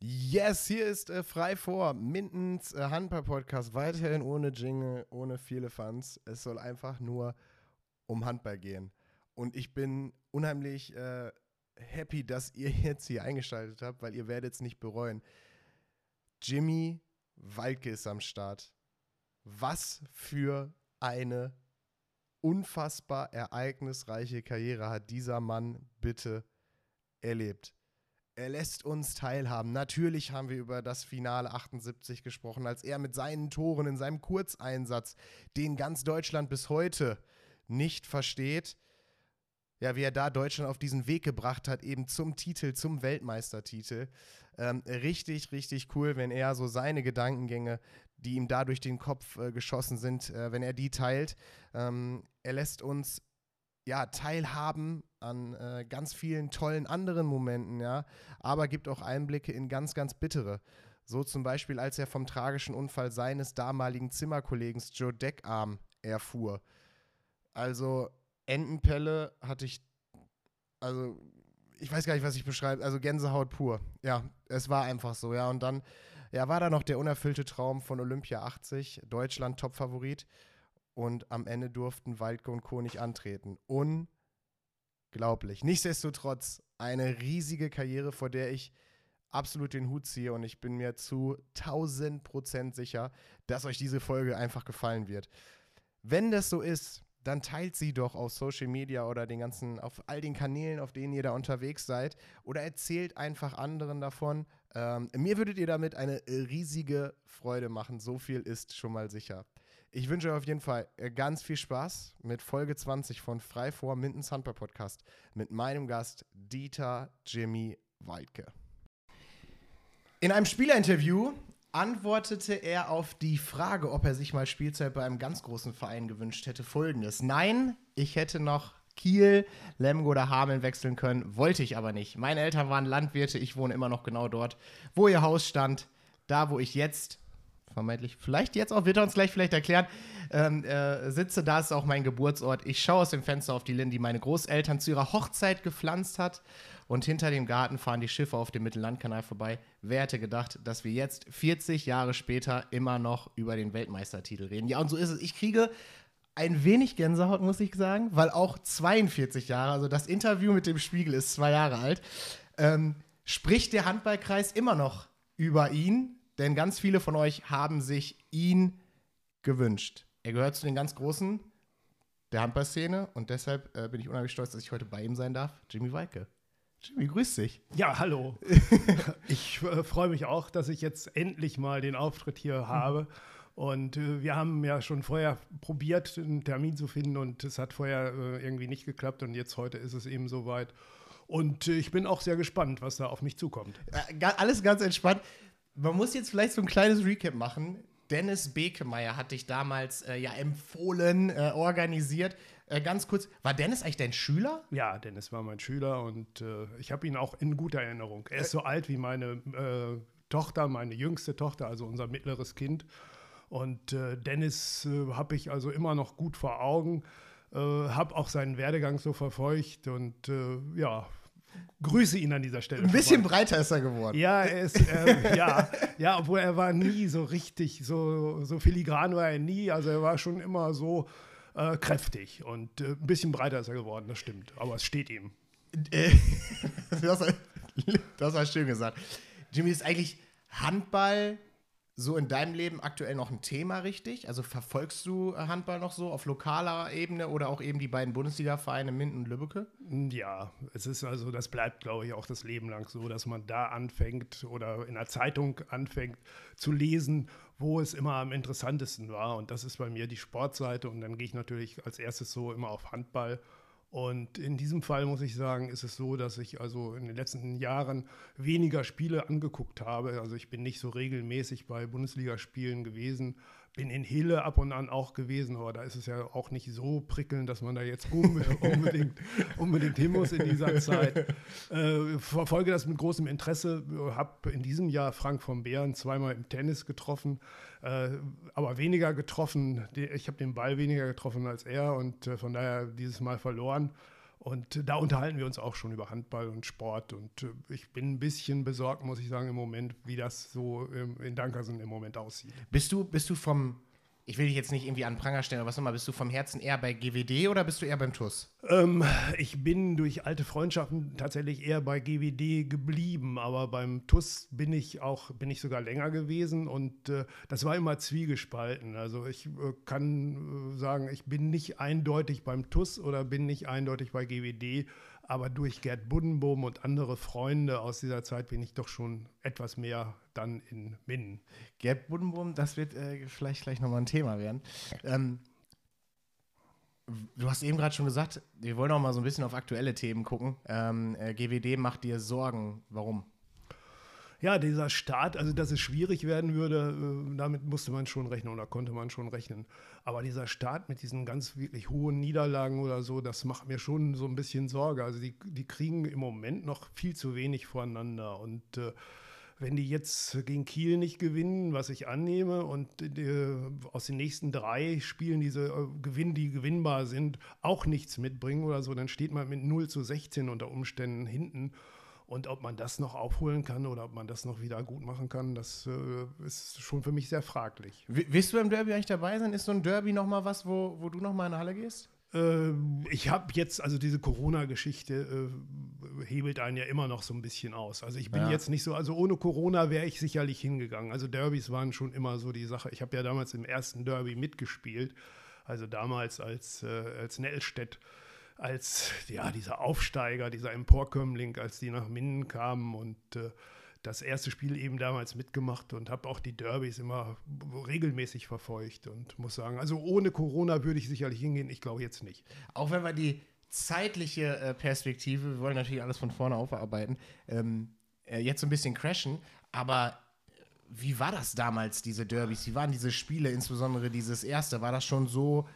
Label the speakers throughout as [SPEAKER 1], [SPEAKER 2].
[SPEAKER 1] Yes, hier ist äh, frei vor Mindens äh, Handball-Podcast. Weiterhin ohne Jingle, ohne viele Fans. Es soll einfach nur um Handball gehen. Und ich bin unheimlich äh, happy, dass ihr jetzt hier eingeschaltet habt, weil ihr werdet es nicht bereuen. Jimmy Walke ist am Start. Was für eine unfassbar ereignisreiche Karriere hat dieser Mann bitte erlebt. Er lässt uns teilhaben. Natürlich haben wir über das Finale 78 gesprochen, als er mit seinen Toren in seinem Kurzeinsatz, den ganz Deutschland bis heute nicht versteht, ja, wie er da Deutschland auf diesen Weg gebracht hat, eben zum Titel, zum Weltmeistertitel. Ähm, richtig, richtig cool, wenn er so seine Gedankengänge, die ihm da durch den Kopf äh, geschossen sind, äh, wenn er die teilt. Ähm, er lässt uns ja, teilhaben an äh, ganz vielen tollen anderen Momenten, ja, aber gibt auch Einblicke in ganz, ganz bittere. So zum Beispiel, als er vom tragischen Unfall seines damaligen Zimmerkollegen Joe Deckarm erfuhr. Also Entenpelle hatte ich, also ich weiß gar nicht, was ich beschreibe, also Gänsehaut pur. Ja, es war einfach so, ja. Und dann, ja, war da noch der unerfüllte Traum von Olympia 80, Deutschland Topfavorit und am Ende durften Waldke und Co. nicht antreten. Unglaublich. Nichtsdestotrotz eine riesige Karriere, vor der ich absolut den Hut ziehe und ich bin mir zu 1000 Prozent sicher, dass euch diese Folge einfach gefallen wird. Wenn das so ist, dann teilt sie doch auf Social Media oder den ganzen, auf all den Kanälen, auf denen ihr da unterwegs seid. Oder erzählt einfach anderen davon. Ähm, mir würdet ihr damit eine riesige Freude machen. So viel ist schon mal sicher. Ich wünsche euch auf jeden Fall äh, ganz viel Spaß mit Folge 20 von Frei vor Mindens Handball Podcast mit meinem Gast Dieter Jimmy Weidke. In einem Spielerinterview antwortete er auf die Frage, ob er sich mal Spielzeit bei einem ganz großen Verein gewünscht hätte, folgendes. Nein, ich hätte noch Kiel, Lemgo oder Hameln wechseln können, wollte ich aber nicht. Meine Eltern waren Landwirte, ich wohne immer noch genau dort, wo ihr Haus stand, da wo ich jetzt vermeintlich, vielleicht jetzt auch, wird er uns gleich vielleicht erklären, ähm, äh, sitze, da ist auch mein Geburtsort. Ich schaue aus dem Fenster auf die Linden, die meine Großeltern zu ihrer Hochzeit gepflanzt hat. Und hinter dem Garten fahren die Schiffe auf dem Mittellandkanal vorbei. Wer hätte gedacht, dass wir jetzt 40 Jahre später immer noch über den Weltmeistertitel reden? Ja, und so ist es. Ich kriege ein wenig Gänsehaut, muss ich sagen, weil auch 42 Jahre, also das Interview mit dem Spiegel ist zwei Jahre alt, ähm, spricht der Handballkreis immer noch über ihn, denn ganz viele von euch haben sich ihn gewünscht. Er gehört zu den ganz Großen der Handballszene und deshalb äh, bin ich unheimlich stolz, dass ich heute bei ihm sein darf. Jimmy Weike. Jimmy, grüß dich.
[SPEAKER 2] Ja, hallo. ich äh, freue mich auch, dass ich jetzt endlich mal den Auftritt hier habe. Und äh, wir haben ja schon vorher probiert, einen Termin zu finden und es hat vorher äh, irgendwie nicht geklappt und jetzt heute ist es eben soweit. Und äh, ich bin auch sehr gespannt, was da auf mich zukommt.
[SPEAKER 1] Äh, alles ganz entspannt man muss jetzt vielleicht so ein kleines Recap machen. Dennis Bekemeyer hat dich damals äh, ja empfohlen, äh, organisiert. Äh, ganz kurz, war Dennis eigentlich dein Schüler?
[SPEAKER 2] Ja, Dennis war mein Schüler und äh, ich habe ihn auch in guter Erinnerung. Er ist so alt wie meine äh, Tochter, meine jüngste Tochter, also unser mittleres Kind. Und äh, Dennis habe ich also immer noch gut vor Augen. habe auch seinen Werdegang so verfolgt und ja, grüße ihn an dieser Stelle.
[SPEAKER 1] Ein bisschen vorbei. breiter ist er geworden.
[SPEAKER 2] Ja, er ist, äh, ja, ja, obwohl er war nie so richtig, so, so filigran war er nie. Also er war schon immer so äh, kräftig und äh, ein bisschen breiter ist er geworden, das stimmt. Aber es steht ihm.
[SPEAKER 1] Äh, das, das hast du schön gesagt. Jimmy ist eigentlich Handball so in deinem Leben aktuell noch ein Thema, richtig? Also verfolgst du äh, Handball noch so auf lokaler Ebene oder auch eben die beiden Bundesliga-Vereine Minden und Lübbecke?
[SPEAKER 2] Ja, es ist also, das bleibt, glaube ich, auch das Leben lang so, dass man da anfängt oder in der Zeitung anfängt zu lesen, wo es immer am interessantesten war. Und das ist bei mir die Sportseite. Und dann gehe ich natürlich als erstes so immer auf Handball und in diesem Fall muss ich sagen, ist es so, dass ich also in den letzten Jahren weniger Spiele angeguckt habe. Also ich bin nicht so regelmäßig bei Bundesligaspielen gewesen, bin in Hille ab und an auch gewesen, aber da ist es ja auch nicht so prickelnd, dass man da jetzt unbedingt, unbedingt hin muss in dieser Zeit. Äh, verfolge das mit großem Interesse, habe in diesem Jahr Frank von Beeren zweimal im Tennis getroffen, äh, aber weniger getroffen. Ich habe den Ball weniger getroffen als er und äh, von daher dieses Mal verloren. Und da unterhalten wir uns auch schon über Handball und Sport. Und äh, ich bin ein bisschen besorgt, muss ich sagen, im Moment, wie das so ähm, in Dankersen im Moment aussieht.
[SPEAKER 1] Bist du, bist du vom, ich will dich jetzt nicht irgendwie an Pranger stellen, aber was nochmal, bist du vom Herzen eher bei GWD oder bist du eher beim TUS?
[SPEAKER 2] Ähm, ich bin durch alte Freundschaften tatsächlich eher bei GWD geblieben, aber beim TUS bin ich auch, bin ich sogar länger gewesen und äh, das war immer zwiegespalten. Also ich äh, kann äh, sagen, ich bin nicht eindeutig beim TUS oder bin nicht eindeutig bei GWD aber durch Gerd Buddenbohm und andere Freunde aus dieser Zeit bin ich doch schon etwas mehr dann in Minden.
[SPEAKER 1] Gerd Buddenbohm, das wird äh, vielleicht gleich nochmal ein Thema werden. Ähm, du hast eben gerade schon gesagt, wir wollen auch mal so ein bisschen auf aktuelle Themen gucken. Ähm, äh, GWD macht dir Sorgen. Warum?
[SPEAKER 2] Ja, dieser Start, also dass es schwierig werden würde, äh, damit musste man schon rechnen oder konnte man schon rechnen. Aber dieser Start mit diesen ganz wirklich hohen Niederlagen oder so, das macht mir schon so ein bisschen Sorge. Also die, die kriegen im Moment noch viel zu wenig voreinander. Und äh, wenn die jetzt gegen Kiel nicht gewinnen, was ich annehme, und äh, aus den nächsten drei Spielen diese äh, Gewinn, die gewinnbar sind, auch nichts mitbringen oder so, dann steht man mit 0 zu 16 unter Umständen hinten. Und ob man das noch aufholen kann oder ob man das noch wieder gut machen kann, das äh, ist schon für mich sehr fraglich.
[SPEAKER 1] willst du beim Derby eigentlich dabei sein? Ist so ein Derby nochmal was, wo, wo du nochmal in die Halle gehst?
[SPEAKER 2] Äh, ich habe jetzt, also diese Corona-Geschichte äh, hebelt einen ja immer noch so ein bisschen aus. Also ich bin ja. jetzt nicht so, also ohne Corona wäre ich sicherlich hingegangen. Also Derbys waren schon immer so die Sache. Ich habe ja damals im ersten Derby mitgespielt, also damals als, äh, als Nellstedt als ja, dieser Aufsteiger, dieser Emporkömmling, als die nach Minden kamen und äh, das erste Spiel eben damals mitgemacht und habe auch die Derbys immer regelmäßig verfolgt und muss sagen, also ohne Corona würde ich sicherlich hingehen, ich glaube jetzt nicht.
[SPEAKER 1] Auch wenn wir die zeitliche äh, Perspektive, wir wollen natürlich alles von vorne aufarbeiten, ähm, äh, jetzt so ein bisschen crashen, aber wie war das damals, diese Derbys? Wie waren diese Spiele, insbesondere dieses erste? War das schon so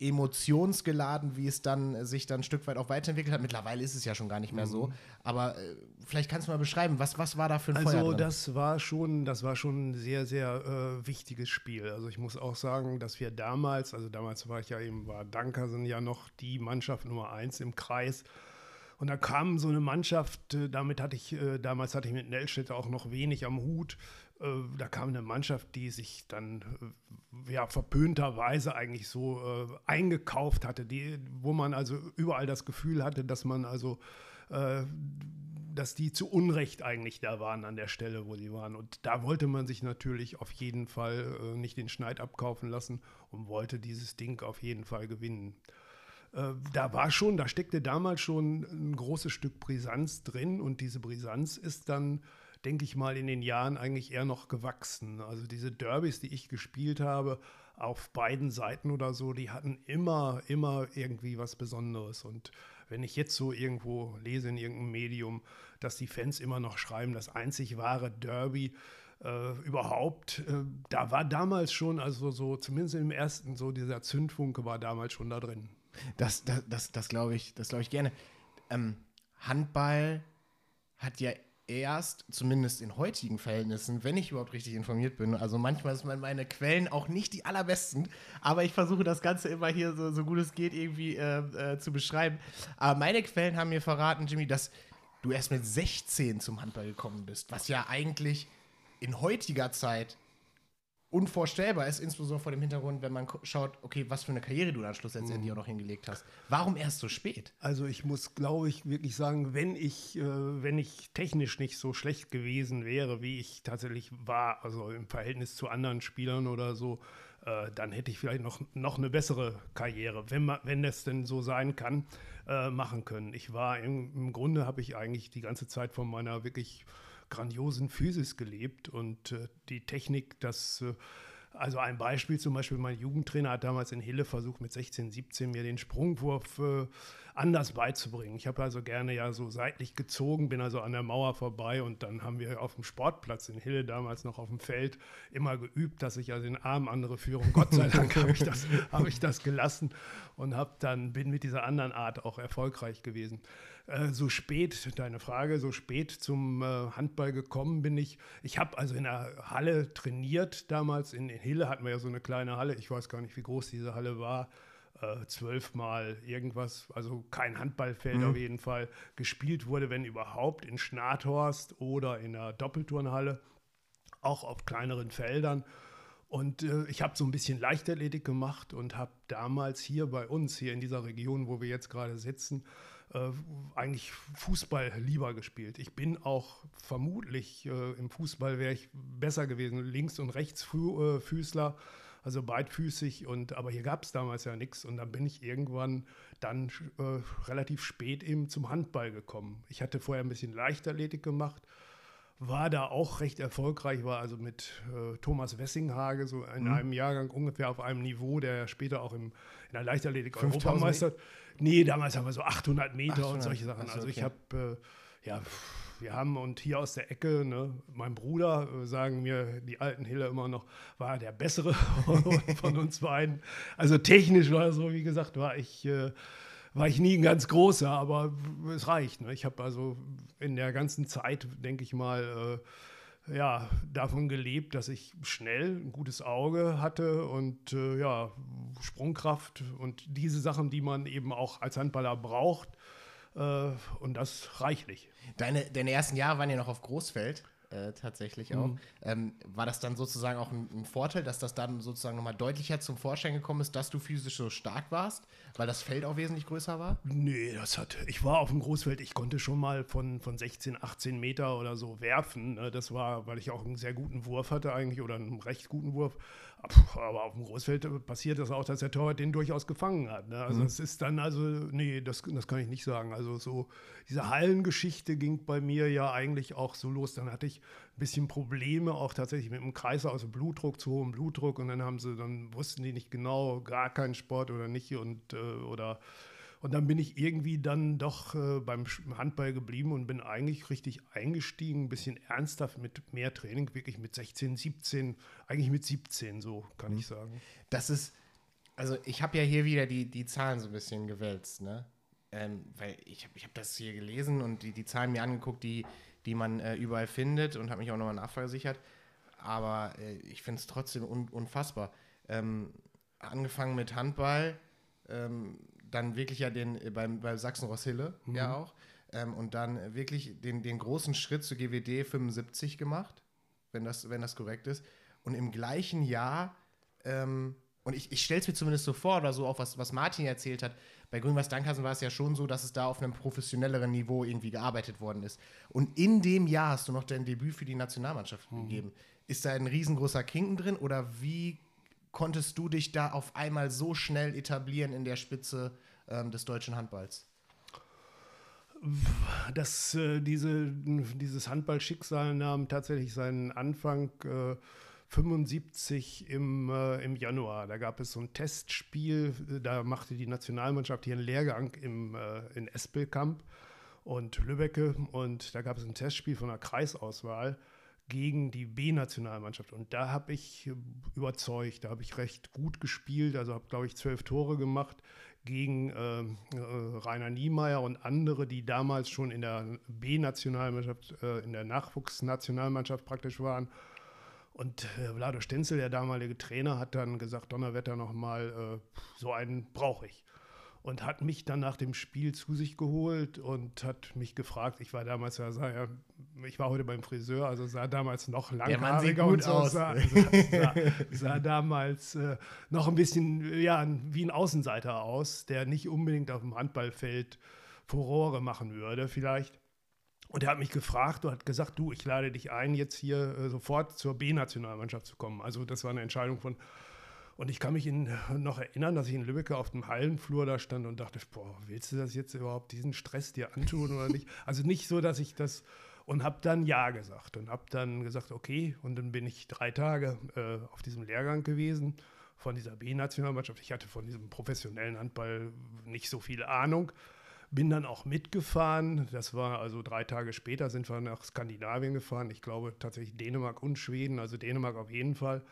[SPEAKER 1] emotionsgeladen, wie es dann sich dann ein Stück weit auch weiterentwickelt hat. Mittlerweile ist es ja schon gar nicht mehr mhm. so. Aber äh, vielleicht kannst du mal beschreiben, was, was war da für ein
[SPEAKER 2] also,
[SPEAKER 1] Feuer
[SPEAKER 2] Also das war schon, das war schon ein sehr, sehr äh, wichtiges Spiel. Also ich muss auch sagen, dass wir damals, also damals war ich ja eben, war Dankersen ja noch die Mannschaft Nummer eins im Kreis. Und da kam so eine Mannschaft, äh, damit hatte ich, äh, damals hatte ich mit Nellstedt auch noch wenig am Hut. Äh, da kam eine Mannschaft, die sich dann ja verpönterweise eigentlich so eingekauft hatte, die, wo man also überall das Gefühl hatte, dass man also dass die zu Unrecht eigentlich da waren an der Stelle, wo sie waren. Und da wollte man sich natürlich auf jeden Fall äh, nicht den Schneid abkaufen lassen und wollte dieses Ding auf jeden Fall gewinnen. Äh, da war schon, da steckte damals schon ein großes Stück Brisanz drin und diese Brisanz ist dann, denke ich mal, in den Jahren eigentlich eher noch gewachsen. Also diese Derbys, die ich gespielt habe, auf beiden Seiten oder so, die hatten immer, immer irgendwie was Besonderes. Und wenn ich jetzt so irgendwo lese in irgendeinem Medium, dass die Fans immer noch schreiben, das einzig wahre Derby, äh, überhaupt, äh, da war damals schon, also so, zumindest im ersten, so dieser Zündfunke war damals schon da drin.
[SPEAKER 1] Das, das, das, das glaube ich, das ich gerne. Ähm, Handball hat ja erst, zumindest in heutigen Verhältnissen, wenn ich überhaupt richtig informiert bin, also manchmal sind meine Quellen auch nicht die allerbesten, aber ich versuche das Ganze immer hier so, so gut es geht irgendwie äh, äh, zu beschreiben. Aber meine Quellen haben mir verraten, Jimmy, dass du erst mit 16 zum Handball gekommen bist, was ja eigentlich in heutiger Zeit unvorstellbar ist, insbesondere vor dem Hintergrund, wenn man schaut, okay, was für eine Karriere du dann schlussendlich mhm. auch noch hingelegt hast. Warum erst so spät?
[SPEAKER 2] Also ich muss, glaube ich, wirklich sagen, wenn ich, äh, wenn ich technisch nicht so schlecht gewesen wäre, wie ich tatsächlich war, also im Verhältnis zu anderen Spielern oder so, äh, dann hätte ich vielleicht noch, noch eine bessere Karriere, wenn, man, wenn das denn so sein kann, äh, machen können. Ich war im, im Grunde habe ich eigentlich die ganze Zeit von meiner wirklich grandiosen Physis gelebt und äh, die Technik, das äh, also ein Beispiel zum Beispiel, mein Jugendtrainer hat damals in Hille versucht, mit 16, 17 mir den Sprungwurf äh, anders beizubringen. Ich habe also gerne ja so seitlich gezogen, bin also an der Mauer vorbei und dann haben wir auf dem Sportplatz in Hille damals noch auf dem Feld immer geübt, dass ich also den Arm andere Führung, Gott sei Dank habe ich, das, hab ich das gelassen und hab dann, bin mit dieser anderen Art auch erfolgreich gewesen. Äh, so spät, deine Frage, so spät zum äh, Handball gekommen bin ich. Ich habe also in der Halle trainiert damals. In, in Hille hatten wir ja so eine kleine Halle. Ich weiß gar nicht, wie groß diese Halle war. Äh, zwölfmal irgendwas, also kein Handballfeld
[SPEAKER 1] Mhm.
[SPEAKER 2] auf jeden Fall, gespielt wurde, wenn überhaupt, in Schnathorst oder in der Doppelturnhalle, auch auf kleineren Feldern. Und äh, ich habe so ein bisschen Leichtathletik gemacht und habe damals hier bei uns, hier in dieser Region, wo wir jetzt gerade sitzen, äh, eigentlich Fußball lieber gespielt. Ich bin auch vermutlich äh, im Fußball wäre ich besser gewesen, Links- und Rechtsfüßler, also beidfüßig. Und aber hier gab es damals ja nichts. Und dann bin ich irgendwann dann äh, relativ spät eben zum Handball gekommen. Ich hatte vorher ein bisschen Leichtathletik gemacht war da auch recht erfolgreich, war also mit äh, Thomas Wessinghage so in
[SPEAKER 1] Mhm.
[SPEAKER 2] einem Jahrgang ungefähr auf einem Niveau, der später auch im, in der Leichtathletik
[SPEAKER 1] 5000
[SPEAKER 2] Europameister. Nee, damals haben wir so 800 Meter
[SPEAKER 1] 800,
[SPEAKER 2] und solche Sachen.
[SPEAKER 1] ach so,
[SPEAKER 2] also ich
[SPEAKER 1] okay.
[SPEAKER 2] habe, äh, ja, wir haben und hier aus der Ecke, ne, mein Bruder, äh, sagen mir die alten Hille immer noch, war der bessere von uns beiden. Also technisch war so, wie gesagt, war ich. Äh, war ich nie ein ganz großer, aber es reicht. Ne? Ich habe also in der ganzen Zeit, denke ich mal, äh, ja, davon gelebt, dass ich schnell ein gutes Auge hatte und äh, ja, Sprungkraft und diese Sachen, die man eben auch als Handballer braucht. Äh, und das reichlich.
[SPEAKER 1] Deine, deine ersten Jahre waren ja noch auf Großfeld, äh, tatsächlich auch. Ähm, war das dann sozusagen auch ein, ein Vorteil, dass das dann sozusagen nochmal deutlicher zum Vorschein gekommen ist, dass du physisch so stark warst, weil das Feld auch wesentlich größer war?
[SPEAKER 2] Nee, das hat. Ich war auf dem Großfeld, ich konnte schon mal von, von 16, 18 Meter oder so werfen. ne. Das war, weil ich auch einen sehr guten Wurf hatte eigentlich oder einen recht guten Wurf. Ab- Aber auf dem Großfeld passiert das auch, dass der Torwart den durchaus gefangen hat. Ne? Also es ist dann, also, nee, das, das kann ich nicht sagen. Also so, diese Hallengeschichte ging bei mir ja eigentlich auch so los. Dann hatte ich ein bisschen Probleme auch tatsächlich mit dem Kreislauf, also Blutdruck, zu hohem Blutdruck. Und dann haben sie, dann wussten die nicht genau, gar keinen Sport oder nicht und äh, oder und dann bin ich irgendwie dann doch äh, beim Handball geblieben und bin eigentlich richtig eingestiegen, ein bisschen ernsthaft mit mehr Training, wirklich mit 16, 17, eigentlich mit 17, so kann ich sagen.
[SPEAKER 1] Das ist, also ich habe ja hier wieder die, die Zahlen so ein bisschen gewälzt, ne? Ähm, weil ich habe ich hab das hier gelesen und die, die Zahlen mir angeguckt, die, die man äh, überall findet und habe mich auch nochmal nachversichert. Aber äh, ich finde es trotzdem un, unfassbar. Ähm, angefangen mit Handball, ähm, dann wirklich ja den äh, beim, bei Sachsen-Ross-Hille ja auch. Ähm, und dann wirklich den, den großen Schritt zu GWD 75 gemacht, wenn das, wenn das korrekt ist. Und im gleichen Jahr ähm, und ich, ich stelle es mir zumindest so vor, oder so auch was, was Martin erzählt hat, bei Grün-Weiß Dankhausen war es ja schon so, dass es da auf einem professionelleren Niveau irgendwie gearbeitet worden ist. Und in dem Jahr hast du noch dein Debüt für die Nationalmannschaft gegeben. Ist da ein riesengroßer Kinken drin oder wie konntest du dich da auf einmal so schnell etablieren in der Spitze ähm, des deutschen Handballs?
[SPEAKER 2] Das, äh, diese, dieses Handballschicksal nahm tatsächlich seinen Anfang äh, 75 im, äh, im Januar. Da gab es so ein Testspiel, äh, da machte die Nationalmannschaft hier einen Lehrgang im, äh, in Espelkamp und Lübbecke und da gab es ein Testspiel von der Kreisauswahl gegen die B-Nationalmannschaft. Und da habe ich äh, überzeugt, da habe ich recht gut gespielt, also habe, glaube ich, zwölf Tore gemacht gegen ähm, äh, Rainer Niemeyer und andere, die damals schon in der B-Nationalmannschaft, äh, in der Nachwuchsnationalmannschaft praktisch waren. Und äh, Vlado Stenzel, der damalige Trainer, hat dann gesagt, Donnerwetter nochmal, äh, so einen brauche ich. Und hat mich dann nach dem Spiel zu sich geholt und hat mich gefragt, ich war damals, ja, sah, ja, ich war heute beim Friseur, also sah damals noch langhaariger und so,
[SPEAKER 1] aus.
[SPEAKER 2] Sah, sah, sah, sah damals äh, noch ein bisschen, ja, wie ein Außenseiter aus, der nicht unbedingt auf dem Handballfeld Furore machen würde vielleicht. Und er hat mich gefragt und hat gesagt, du, ich lade dich ein, jetzt hier äh, sofort zur B-Nationalmannschaft zu kommen. Also das war eine Entscheidung von. Und ich kann mich in, noch erinnern, dass ich in Lübeck auf dem Hallenflur da stand und dachte, boah, willst du das jetzt überhaupt, diesen Stress dir antun oder nicht? Also nicht so, dass ich das und habe dann Ja gesagt und habe dann gesagt, okay, und dann bin ich drei Tage äh, auf diesem Lehrgang gewesen von dieser B-Nationalmannschaft. Ich hatte von diesem professionellen Handball nicht so viel Ahnung. Bin dann auch mitgefahren. Das war also drei Tage später sind wir nach Skandinavien gefahren. Ich glaube tatsächlich Dänemark und Schweden, also Dänemark auf jeden Fall.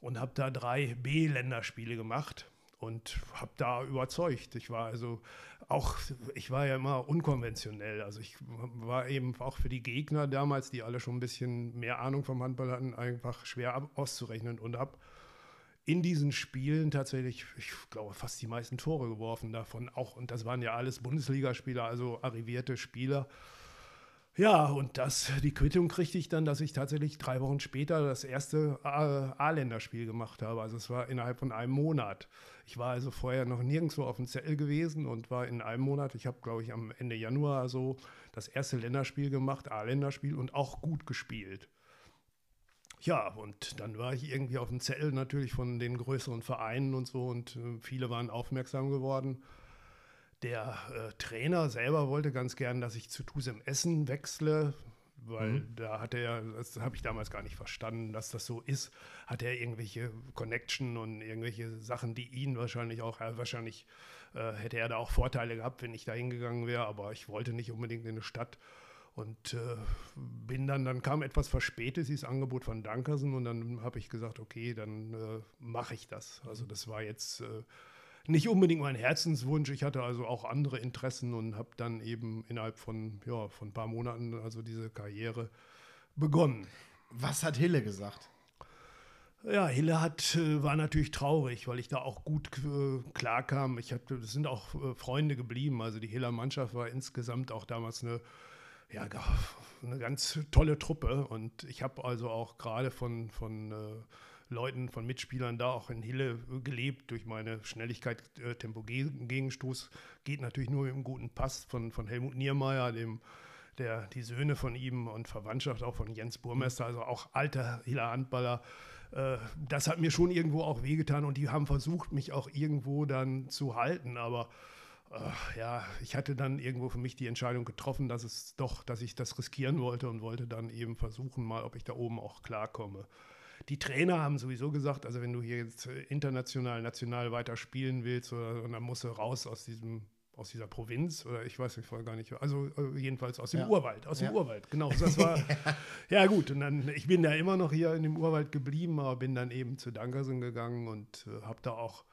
[SPEAKER 2] Und habe da drei B-Länderspiele gemacht und habe da überzeugt. Ich war also auch, ich war ja immer unkonventionell. Also ich war eben auch für die Gegner damals, die alle schon ein bisschen mehr Ahnung vom Handball hatten, einfach schwer auszurechnen und habe in diesen Spielen tatsächlich, ich glaube, fast die meisten Tore geworfen davon auch. Und das waren ja alles Bundesligaspieler, also arrivierte Spieler. Ja, und das, die Quittung kriegte ich dann, dass ich tatsächlich drei Wochen später das erste A-Länderspiel gemacht habe. Also es war innerhalb von einem Monat. Ich war also vorher noch nirgendwo auf dem Zettel gewesen und war in einem Monat, ich habe glaube ich am Ende Januar so das erste Länderspiel gemacht, A-Länderspiel und auch gut gespielt. Ja, und dann war ich irgendwie auf dem Zettel natürlich von den größeren Vereinen und so und äh, viele waren aufmerksam geworden. Der äh, Trainer selber wollte ganz gern, dass ich zu Tusem Essen wechsle, weil mhm. da hat er, das habe ich damals gar nicht verstanden, dass das so ist, hat er irgendwelche Connection und irgendwelche Sachen, die ihn wahrscheinlich auch, äh, wahrscheinlich äh, hätte er da auch Vorteile gehabt, wenn ich da hingegangen wäre, aber ich wollte nicht unbedingt in eine Stadt und äh, bin dann, dann kam etwas verspätet dieses Angebot von Dankersen und dann habe ich gesagt, okay, dann äh, mache ich das. Also das war jetzt äh, nicht unbedingt mein Herzenswunsch. Ich hatte also auch andere Interessen und habe dann eben innerhalb von, ja, von ein paar Monaten also diese Karriere begonnen.
[SPEAKER 1] Was hat Hille gesagt?
[SPEAKER 2] Ja, Hille hat, äh, war natürlich traurig, weil ich da auch gut äh, klarkam. Ich hatte, das sind auch äh, Freunde geblieben. Also die Hiller Mannschaft war insgesamt auch damals eine, ja, eine ganz tolle Truppe. Und ich habe also auch gerade von, von äh, Leuten, von Mitspielern da auch in Hille gelebt durch meine Schnelligkeit, äh, Tempo-Gegenstoß. Geht natürlich nur mit einem guten Pass von, von Helmut Niermeier, dem der, die Söhne von ihm und Verwandtschaft auch von Jens Burmester, also auch alter Hiller Handballer. Äh, das hat mir schon irgendwo auch wehgetan und die haben versucht, mich auch irgendwo dann zu halten, aber äh, ja, ich hatte dann irgendwo für mich die Entscheidung getroffen, dass es doch, dass ich das riskieren wollte und wollte dann eben versuchen, mal, ob ich da oben auch klarkomme. Die Trainer haben sowieso gesagt, also wenn du hier jetzt äh, international, national weiter spielen willst, oder, dann musst du raus aus diesem aus dieser Provinz oder ich weiß nicht, gar nicht, also äh, jedenfalls aus dem ja. Urwald, aus ja. dem Urwald, genau. Das war, ja gut, und dann, ich bin da immer noch hier in dem Urwald geblieben, aber bin dann eben zu Dankersen gegangen und äh, habe da auch,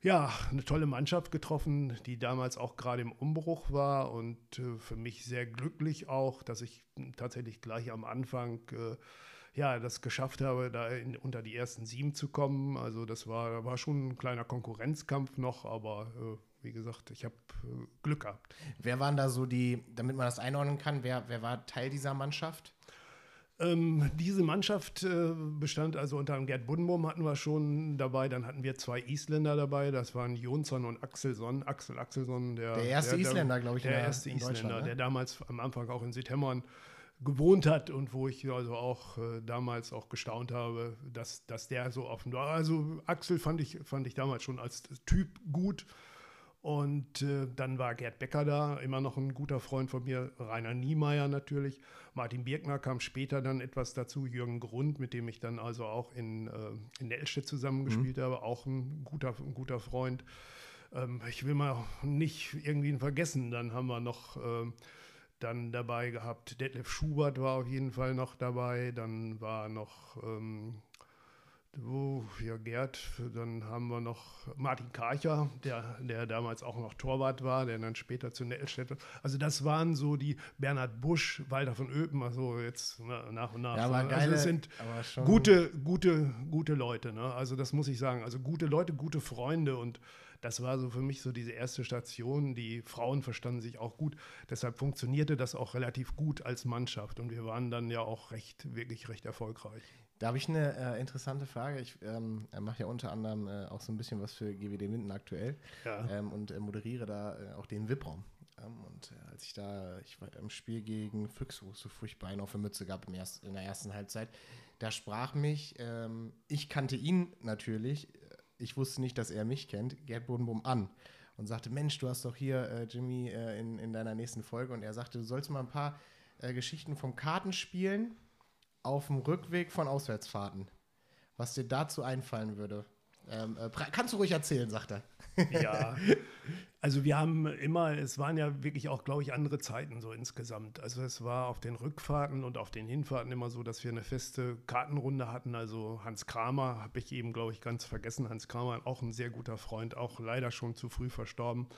[SPEAKER 2] ja, eine tolle Mannschaft getroffen, die damals auch gerade im Umbruch war und äh, für mich sehr glücklich auch, dass ich tatsächlich gleich am Anfang äh, ja, das geschafft habe, da in, unter die ersten sieben zu kommen. Also das war, war schon ein kleiner Konkurrenzkampf noch, aber äh, wie gesagt, ich habe äh, Glück gehabt.
[SPEAKER 1] Wer waren da so die, damit man das einordnen kann, wer, wer war Teil dieser Mannschaft?
[SPEAKER 2] Ähm, diese Mannschaft äh, bestand also unter dem Gerd Buddenbaum hatten wir schon dabei, dann hatten wir zwei Isländer dabei, das waren Jonsson und Axelsson. Axel Axelsson, der,
[SPEAKER 1] der erste der, Isländer, glaube ich,
[SPEAKER 2] der, der erste Isländer, ne? der damals am Anfang auch in Südhemmern gewohnt hat und wo ich also auch äh, damals auch gestaunt habe, dass, dass der so offen war. Also Axel fand ich, fand ich damals schon als Typ gut. Und äh, dann war Gerd Becker da, immer noch ein guter Freund von mir, Rainer Niemeyer natürlich. Martin Birkner kam später dann etwas dazu, Jürgen Grund, mit dem ich dann also auch in, äh, in Nelstedt zusammengespielt mhm. habe, auch ein guter, ein guter Freund. Ähm, ich will mal nicht irgendwie vergessen, dann haben wir noch ähm, dann dabei gehabt. Detlef Schubert war auf jeden Fall noch dabei. Dann war noch ähm, oh, ja, Gerd. Dann haben wir noch Martin Karcher, der, der damals auch noch Torwart war, der dann später zu Nettelstädte. Also das waren so die Bernhard Busch, Walter von Öpen, also jetzt nach und nach.
[SPEAKER 1] Ja, aber
[SPEAKER 2] also
[SPEAKER 1] geile,
[SPEAKER 2] das sind gute, gute, gute Leute. Ne? Also das muss ich sagen. Also gute Leute, gute Freunde und das war so für mich so diese erste Station. Die Frauen verstanden sich auch gut. Deshalb funktionierte das auch relativ gut als Mannschaft. Und wir waren dann ja auch recht, wirklich recht erfolgreich.
[SPEAKER 1] Da habe ich eine äh, interessante Frage. Ich ähm, mache ja unter anderem äh, auch so ein bisschen was für GWD Minden aktuell ja. ähm, und äh, moderiere da äh, auch den VIP-Raum. Ähm, und äh, als ich da, ich war im Spiel gegen Füchse, wo es so furchtbar auf der Mütze gab im erst, in der ersten Halbzeit, da sprach mich, ähm, ich kannte ihn natürlich, ich wusste nicht, dass er mich kennt, Gerd Bodenboom an und sagte, Mensch, du hast doch hier äh, Jimmy äh, in, in deiner nächsten Folge und er sagte, du sollst mal ein paar äh, Geschichten vom Kartenspielen auf dem Rückweg von Auswärtsfahrten, was dir dazu einfallen würde. Ähm, äh, kannst du ruhig erzählen, sagt er.
[SPEAKER 2] Ja, also wir haben immer, es waren ja wirklich auch, glaube ich, andere Zeiten so insgesamt. Also es war auf den Rückfahrten und auf den Hinfahrten immer so, dass wir eine feste Kartenrunde hatten. Also Hans Kramer habe ich eben, glaube ich, ganz vergessen. Hans Kramer, auch ein sehr guter Freund, auch leider schon zu früh verstorben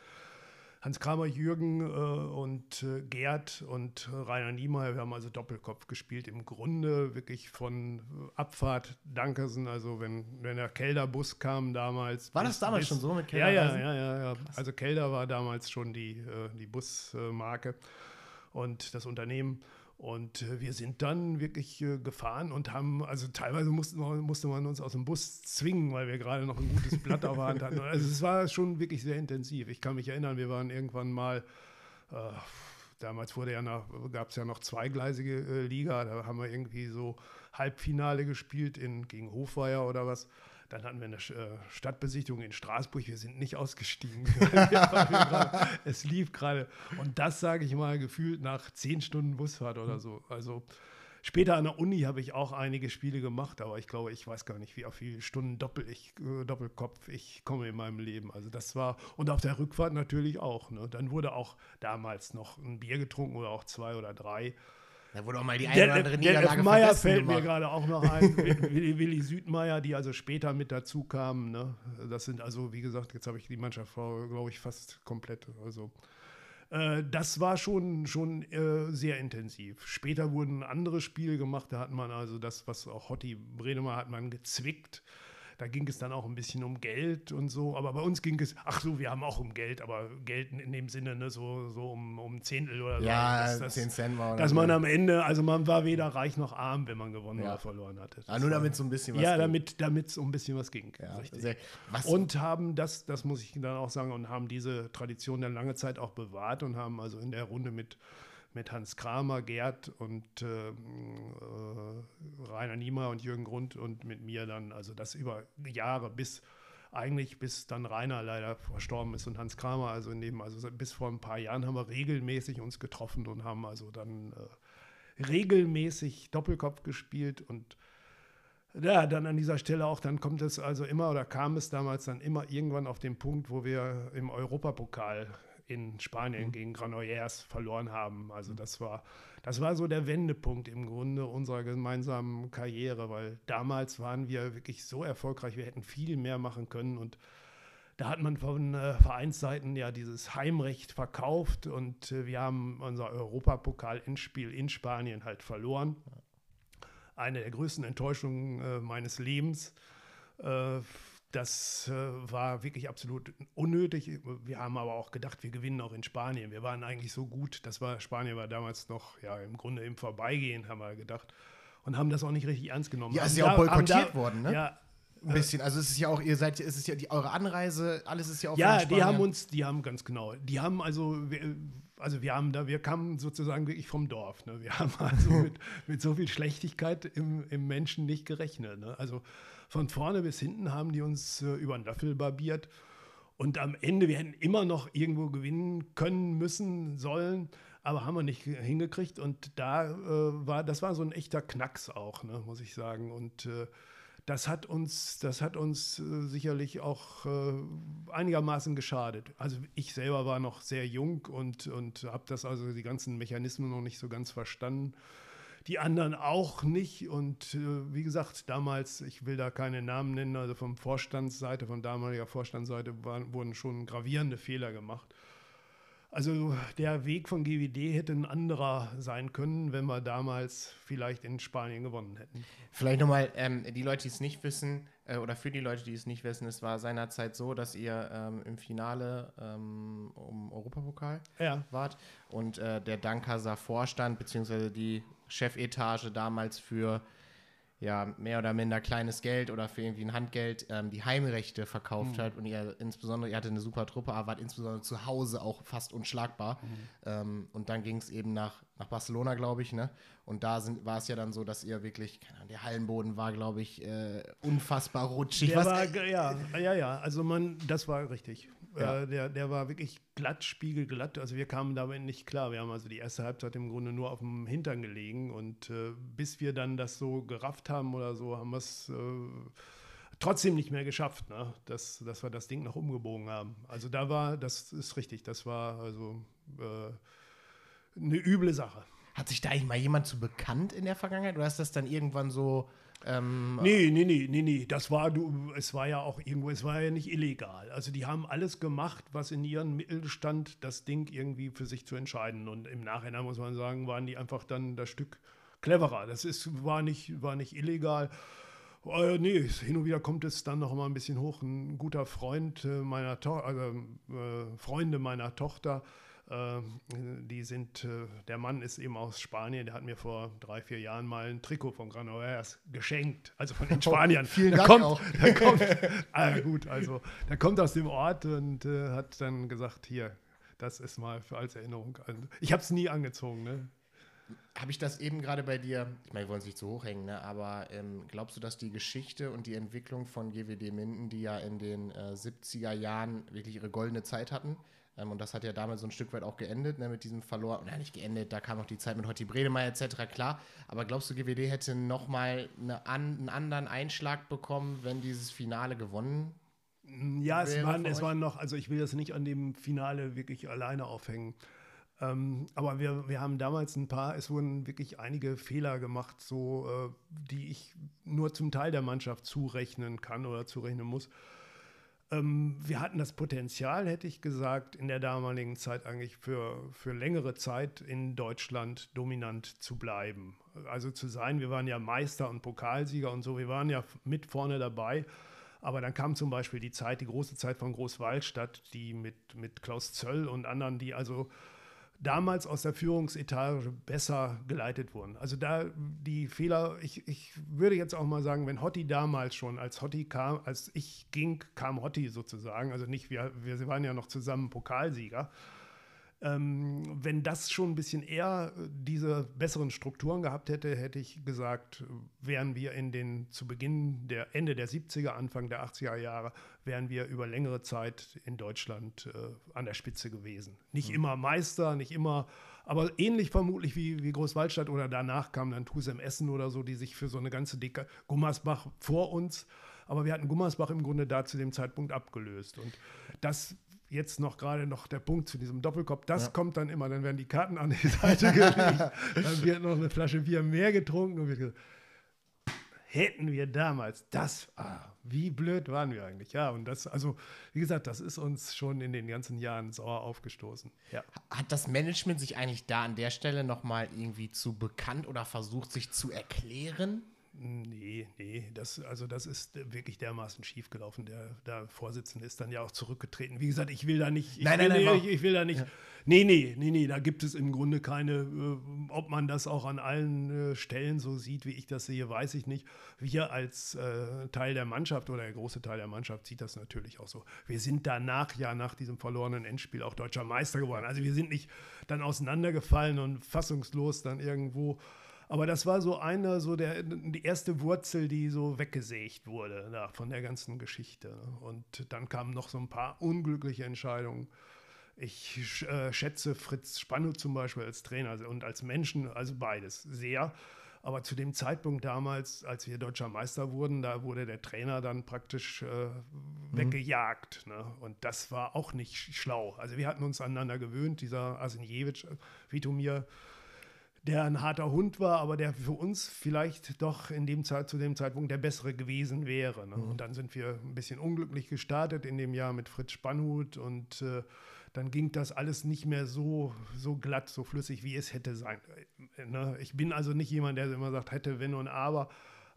[SPEAKER 2] Hans Kramer, Jürgen äh, und äh, Gerd und äh, Rainer Niemeyer, wir haben also Doppelkopf gespielt. Im Grunde wirklich von Abfahrt Dankersen, also wenn, wenn der Kelderbus kam damals.
[SPEAKER 1] War bis, das damals bis, schon so mit
[SPEAKER 2] Kelder? Ja, ja, ja, ja, ja. Also Kelder war damals schon die, äh, die Busmarke und das Unternehmen. Und äh, wir sind dann wirklich äh, gefahren und haben, also teilweise mussten wir, musste man uns aus dem Bus zwingen, weil wir gerade noch ein gutes Blatt auf der Hand hatten. Also es war schon wirklich sehr intensiv. Ich kann mich erinnern, wir waren irgendwann mal, äh, damals wurde ja gab es ja noch zweigleisige äh, Liga, da haben wir irgendwie so Halbfinale gespielt in, gegen Hofweier oder was. Dann hatten wir eine äh, Stadtbesichtigung in Straßburg. Wir sind nicht ausgestiegen. es lief gerade. Und das sage ich mal gefühlt nach zehn Stunden Busfahrt oder so. Also später an der Uni habe ich auch einige Spiele gemacht, aber ich glaube, ich weiß gar nicht, wie auf viele Stunden Doppel ich, äh, Doppelkopf ich komme in meinem Leben. Also das war, und auf der Rückfahrt natürlich auch. Ne? Dann wurde auch damals noch ein Bier getrunken oder auch zwei oder drei.
[SPEAKER 1] Da wurde auch mal die eine oder andere Niederlage
[SPEAKER 2] der Meier fällt gemacht. mir gerade auch noch ein. Willi, Willi Südmeier, die also später mit dazu kamen. Ne? Das sind also, wie gesagt, jetzt habe ich die Mannschaft, glaube ich, fast komplett. Also äh, das war schon, schon äh, sehr intensiv. Später wurden andere Spiele gemacht. Da hat man also das, was auch Hotti Bredemer hat man gezwickt. Da ging es dann auch ein bisschen um Geld und so. Aber bei uns ging es, ach so, wir haben auch um Geld, aber Geld in dem Sinne, ne, so, so um, um Zehntel oder so.
[SPEAKER 1] Ja, dass, das, 10 Cent
[SPEAKER 2] war. Dass man am Ende, also man war weder reich noch arm, wenn man gewonnen ja. oder verloren hatte.
[SPEAKER 1] Das ah, nur damit so ein bisschen
[SPEAKER 2] was Ja, damit, damit so ein bisschen was ging.
[SPEAKER 1] Ja,
[SPEAKER 2] sehr, was und haben das, das muss ich dann auch sagen, und haben diese Tradition dann lange Zeit auch bewahrt und haben also in der Runde mit mit Hans Kramer, Gerd und äh, äh, Rainer Niemer und Jürgen Grund und mit mir dann, also das über Jahre bis eigentlich bis dann Rainer leider verstorben ist und Hans Kramer, also dem, also bis vor ein paar Jahren haben wir regelmäßig uns getroffen und haben also dann äh, regelmäßig Doppelkopf gespielt und ja, dann an dieser Stelle auch, dann kommt es also immer oder kam es damals dann immer irgendwann auf den Punkt, wo wir im Europapokal in Spanien mhm. gegen Granollers verloren haben. Also mhm. das war, das war so der Wendepunkt im Grunde unserer gemeinsamen Karriere, weil damals waren wir wirklich so erfolgreich, wir hätten viel mehr machen können und da hat man von äh, Vereinsseiten ja dieses Heimrecht verkauft und äh, wir haben unser Europapokal-Endspiel in Spanien halt verloren. Eine der größten Enttäuschungen äh, meines Lebens. Das äh, war wirklich absolut unnötig. Wir haben aber auch gedacht, wir gewinnen auch in Spanien. Wir waren eigentlich so gut. Das war Spanien war damals noch ja im Grunde im Vorbeigehen, haben wir gedacht und haben das auch nicht richtig ernst genommen.
[SPEAKER 1] Ja, ist ja auch boykottiert da, worden, ne? Ja, ein bisschen. Also es ist ja auch, ihr seid, es ist ja die, eure Anreise, alles ist ja auch.
[SPEAKER 2] Ja, die haben uns, die haben ganz genau, die haben also, also wir haben da, wir kamen sozusagen wirklich vom Dorf. Ne? Wir haben also mit, mit so viel Schlechtigkeit im, im Menschen nicht gerechnet. Ne? Also von vorne bis hinten haben die uns äh, über den Löffel barbiert. Und am Ende, wir hätten immer noch irgendwo gewinnen können, müssen, sollen, aber haben wir nicht hingekriegt. Und da äh, war, das war so ein echter Knacks auch, ne, muss ich sagen. Und äh, das hat uns, das hat uns äh, sicherlich auch äh, einigermaßen geschadet. Also ich selber war noch sehr jung und, und habe das also die ganzen Mechanismen noch nicht so ganz verstanden die anderen auch nicht. Und äh, wie gesagt, damals, ich will da keine Namen nennen, also vom Vorstandsseite, von damaliger Vorstandsseite waren, wurden schon gravierende Fehler gemacht. Also der Weg von GWD hätte ein anderer sein können, wenn wir damals vielleicht in Spanien gewonnen hätten.
[SPEAKER 1] Vielleicht nochmal, ähm, die Leute, die es nicht wissen, äh, oder für die Leute, die es nicht wissen, es war seinerzeit so, dass ihr ähm, im Finale ähm, um Europapokal
[SPEAKER 2] ja.
[SPEAKER 1] wart und äh, der Dankaser Vorstand, beziehungsweise die Chefetage damals für ja, mehr oder minder kleines Geld oder für irgendwie ein Handgeld ähm, die Heimrechte verkauft mhm. hat und ihr insbesondere, ihr hatte eine super Truppe, aber wart insbesondere zu Hause auch fast unschlagbar. Mhm. Ähm, und dann ging es eben nach, nach Barcelona, glaube ich, ne? Und da war es ja dann so, dass ihr wirklich, Ahnung, der Hallenboden war, glaube ich, äh, unfassbar rutschig.
[SPEAKER 2] Der war, ja, ja, ja, also man, das war richtig. Ja. Äh, der, der war wirklich glatt, spiegelglatt. Also wir kamen damit nicht klar. Wir haben also die erste Halbzeit im Grunde nur auf dem Hintern gelegen. Und äh, bis wir dann das so gerafft haben oder so, haben wir es äh, trotzdem nicht mehr geschafft, ne? dass, dass wir das Ding noch umgebogen haben. Also da war, das ist richtig, das war also äh, eine üble Sache.
[SPEAKER 1] Hat sich da eigentlich mal jemand zu bekannt in der Vergangenheit oder ist das dann irgendwann so. Ähm,
[SPEAKER 2] nee, nee, nee, nee, nee. Das war, du, es war ja auch irgendwo, es war ja nicht illegal. Also die haben alles gemacht, was in ihren Mitteln stand, das Ding irgendwie für sich zu entscheiden. Und im Nachhinein muss man sagen, waren die einfach dann das Stück cleverer. Das ist, war, nicht, war nicht illegal. Äh, nee, hin und wieder kommt es dann noch mal ein bisschen hoch. Ein guter Freund äh, meiner Tochter, also äh, Freunde meiner Tochter, die sind, äh, der Mann ist eben aus Spanien, der hat mir vor drei, vier Jahren mal ein Trikot von Granollers geschenkt, also von den oh, Spaniern.
[SPEAKER 1] Oh, vielen
[SPEAKER 2] der
[SPEAKER 1] Dank
[SPEAKER 2] kommt,
[SPEAKER 1] auch.
[SPEAKER 2] Der kommt, ah, gut, also der kommt aus dem Ort und äh, hat dann gesagt, hier, das ist mal für als Erinnerung. Also, ich habe es nie angezogen, ne?
[SPEAKER 1] Habe ich das eben gerade bei dir, ich meine, wir wollen es nicht zu hoch hängen, ne? aber ähm, glaubst du, dass die Geschichte und die Entwicklung von GWD Minden, die ja in den äh, 70er Jahren wirklich ihre goldene Zeit hatten, ähm, und das hat ja damals so ein Stück weit auch geendet, ne, mit diesem verloren, nein, nicht geendet, da kam noch die Zeit mit Hotti Bredemeyer etc., klar, aber glaubst du, GWD hätte nochmal eine an, einen anderen Einschlag bekommen, wenn dieses Finale gewonnen
[SPEAKER 2] ja, es waren, es waren noch, also ich will das nicht an dem Finale wirklich alleine aufhängen. Ähm, aber wir, wir haben damals ein paar, es wurden wirklich einige Fehler gemacht, so äh, die ich nur zum Teil der Mannschaft zurechnen kann oder zurechnen muss. Ähm, wir hatten das Potenzial, hätte ich gesagt, in der damaligen Zeit eigentlich für, für längere Zeit in Deutschland dominant zu bleiben. Also zu sein, wir waren ja Meister und Pokalsieger und so, wir waren ja mit vorne dabei. Aber dann kam zum Beispiel die Zeit, die große Zeit von Großwaldstadt, die mit, mit Klaus Zöll und anderen, die also damals aus der Führungsetage besser geleitet wurden. Also da die Fehler, ich, ich würde jetzt auch mal sagen, wenn Hotti damals schon, als Hotti kam, als ich ging, kam Hotti sozusagen, also nicht, wir, wir waren ja noch zusammen Pokalsieger. Ähm, wenn das schon ein bisschen eher diese besseren Strukturen gehabt hätte, hätte ich gesagt, wären wir in den zu Beginn der Ende der 70er, Anfang der 80er Jahre, wären wir über längere Zeit in Deutschland äh, an der Spitze gewesen. Nicht mhm. immer Meister, nicht immer, aber ähnlich vermutlich wie, wie Großwaldstadt oder danach kam dann Tusem Essen oder so, die sich für so eine ganze dicke Gummersbach vor uns aber wir hatten Gummersbach im Grunde da zu dem Zeitpunkt abgelöst. Und das jetzt noch gerade noch der Punkt zu diesem Doppelkopf, das ja. kommt dann immer, dann werden die Karten an die Seite gelegt, dann wird noch eine Flasche Bier mehr getrunken und wird gesagt, hätten wir damals das, ah, wie blöd waren wir eigentlich, ja, und das, also, wie gesagt, das ist uns schon in den ganzen Jahren sauer aufgestoßen, ja.
[SPEAKER 1] Hat das Management sich eigentlich da an der Stelle nochmal irgendwie zu bekannt oder versucht, sich zu erklären?
[SPEAKER 2] Nee, nee, das, also das ist wirklich dermaßen schiefgelaufen. Der, der Vorsitzende ist dann ja auch zurückgetreten. Wie gesagt, ich will da nicht.
[SPEAKER 1] nein, will, nein,
[SPEAKER 2] nein, ich, ich, will da nicht. Ja. Nee, nee, nee, nee, da gibt es im Grunde keine, äh, ob man das auch an allen äh, Stellen so sieht, wie ich das sehe, weiß ich nicht. Wir als äh, Teil der Mannschaft oder der große Teil der Mannschaft sieht das natürlich auch so. Wir sind danach ja nach diesem verlorenen Endspiel auch deutscher Meister geworden. Also wir sind nicht dann auseinandergefallen und fassungslos dann irgendwo aber das war so eine, so der, die erste Wurzel, die so weggesägt wurde da, von der ganzen Geschichte. Und dann kamen noch so ein paar unglückliche Entscheidungen. Ich äh, schätze Fritz Spanno zum Beispiel als Trainer und als Menschen, also beides, sehr. Aber zu dem Zeitpunkt damals, als wir deutscher Meister wurden, da wurde der Trainer dann praktisch äh, mhm. weggejagt. Ne? Und das war auch nicht schlau. Also wir hatten uns aneinander gewöhnt, dieser Asinjewitsch, Vitomir, der ein harter Hund war, aber der für uns vielleicht doch in dem Zeit, zu dem Zeitpunkt der bessere gewesen wäre. Ne? Mhm. Und dann sind wir ein bisschen unglücklich gestartet in dem Jahr mit Fritz Spannhut und äh, dann ging das alles nicht mehr so, so glatt, so flüssig, wie es hätte sein. Äh, ne? Ich bin also nicht jemand, der immer sagt, hätte, wenn und aber.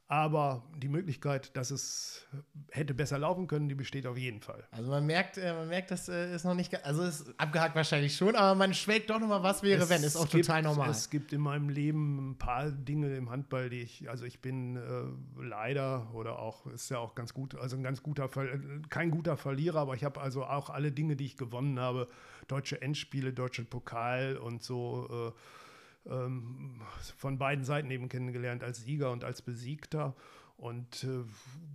[SPEAKER 2] Aber die Möglichkeit, dass es hätte besser laufen können, die besteht auf jeden Fall.
[SPEAKER 1] Also man merkt, äh, man merkt, das äh, ist noch nicht, also ist abgehakt wahrscheinlich schon, aber man schwelgt doch nochmal, was wäre, es wenn, ist auch
[SPEAKER 2] gibt,
[SPEAKER 1] total normal.
[SPEAKER 2] Es gibt in meinem Leben ein paar Dinge im Handball, die ich, also ich bin äh, leider oder auch, ist ja auch ganz gut, also ein ganz guter, kein guter Verlierer, aber ich habe also auch alle Dinge, die ich gewonnen habe, deutsche Endspiele, deutsche Pokal und so, äh, ähm, von beiden Seiten eben kennengelernt, als Sieger und als Besiegter. Und äh,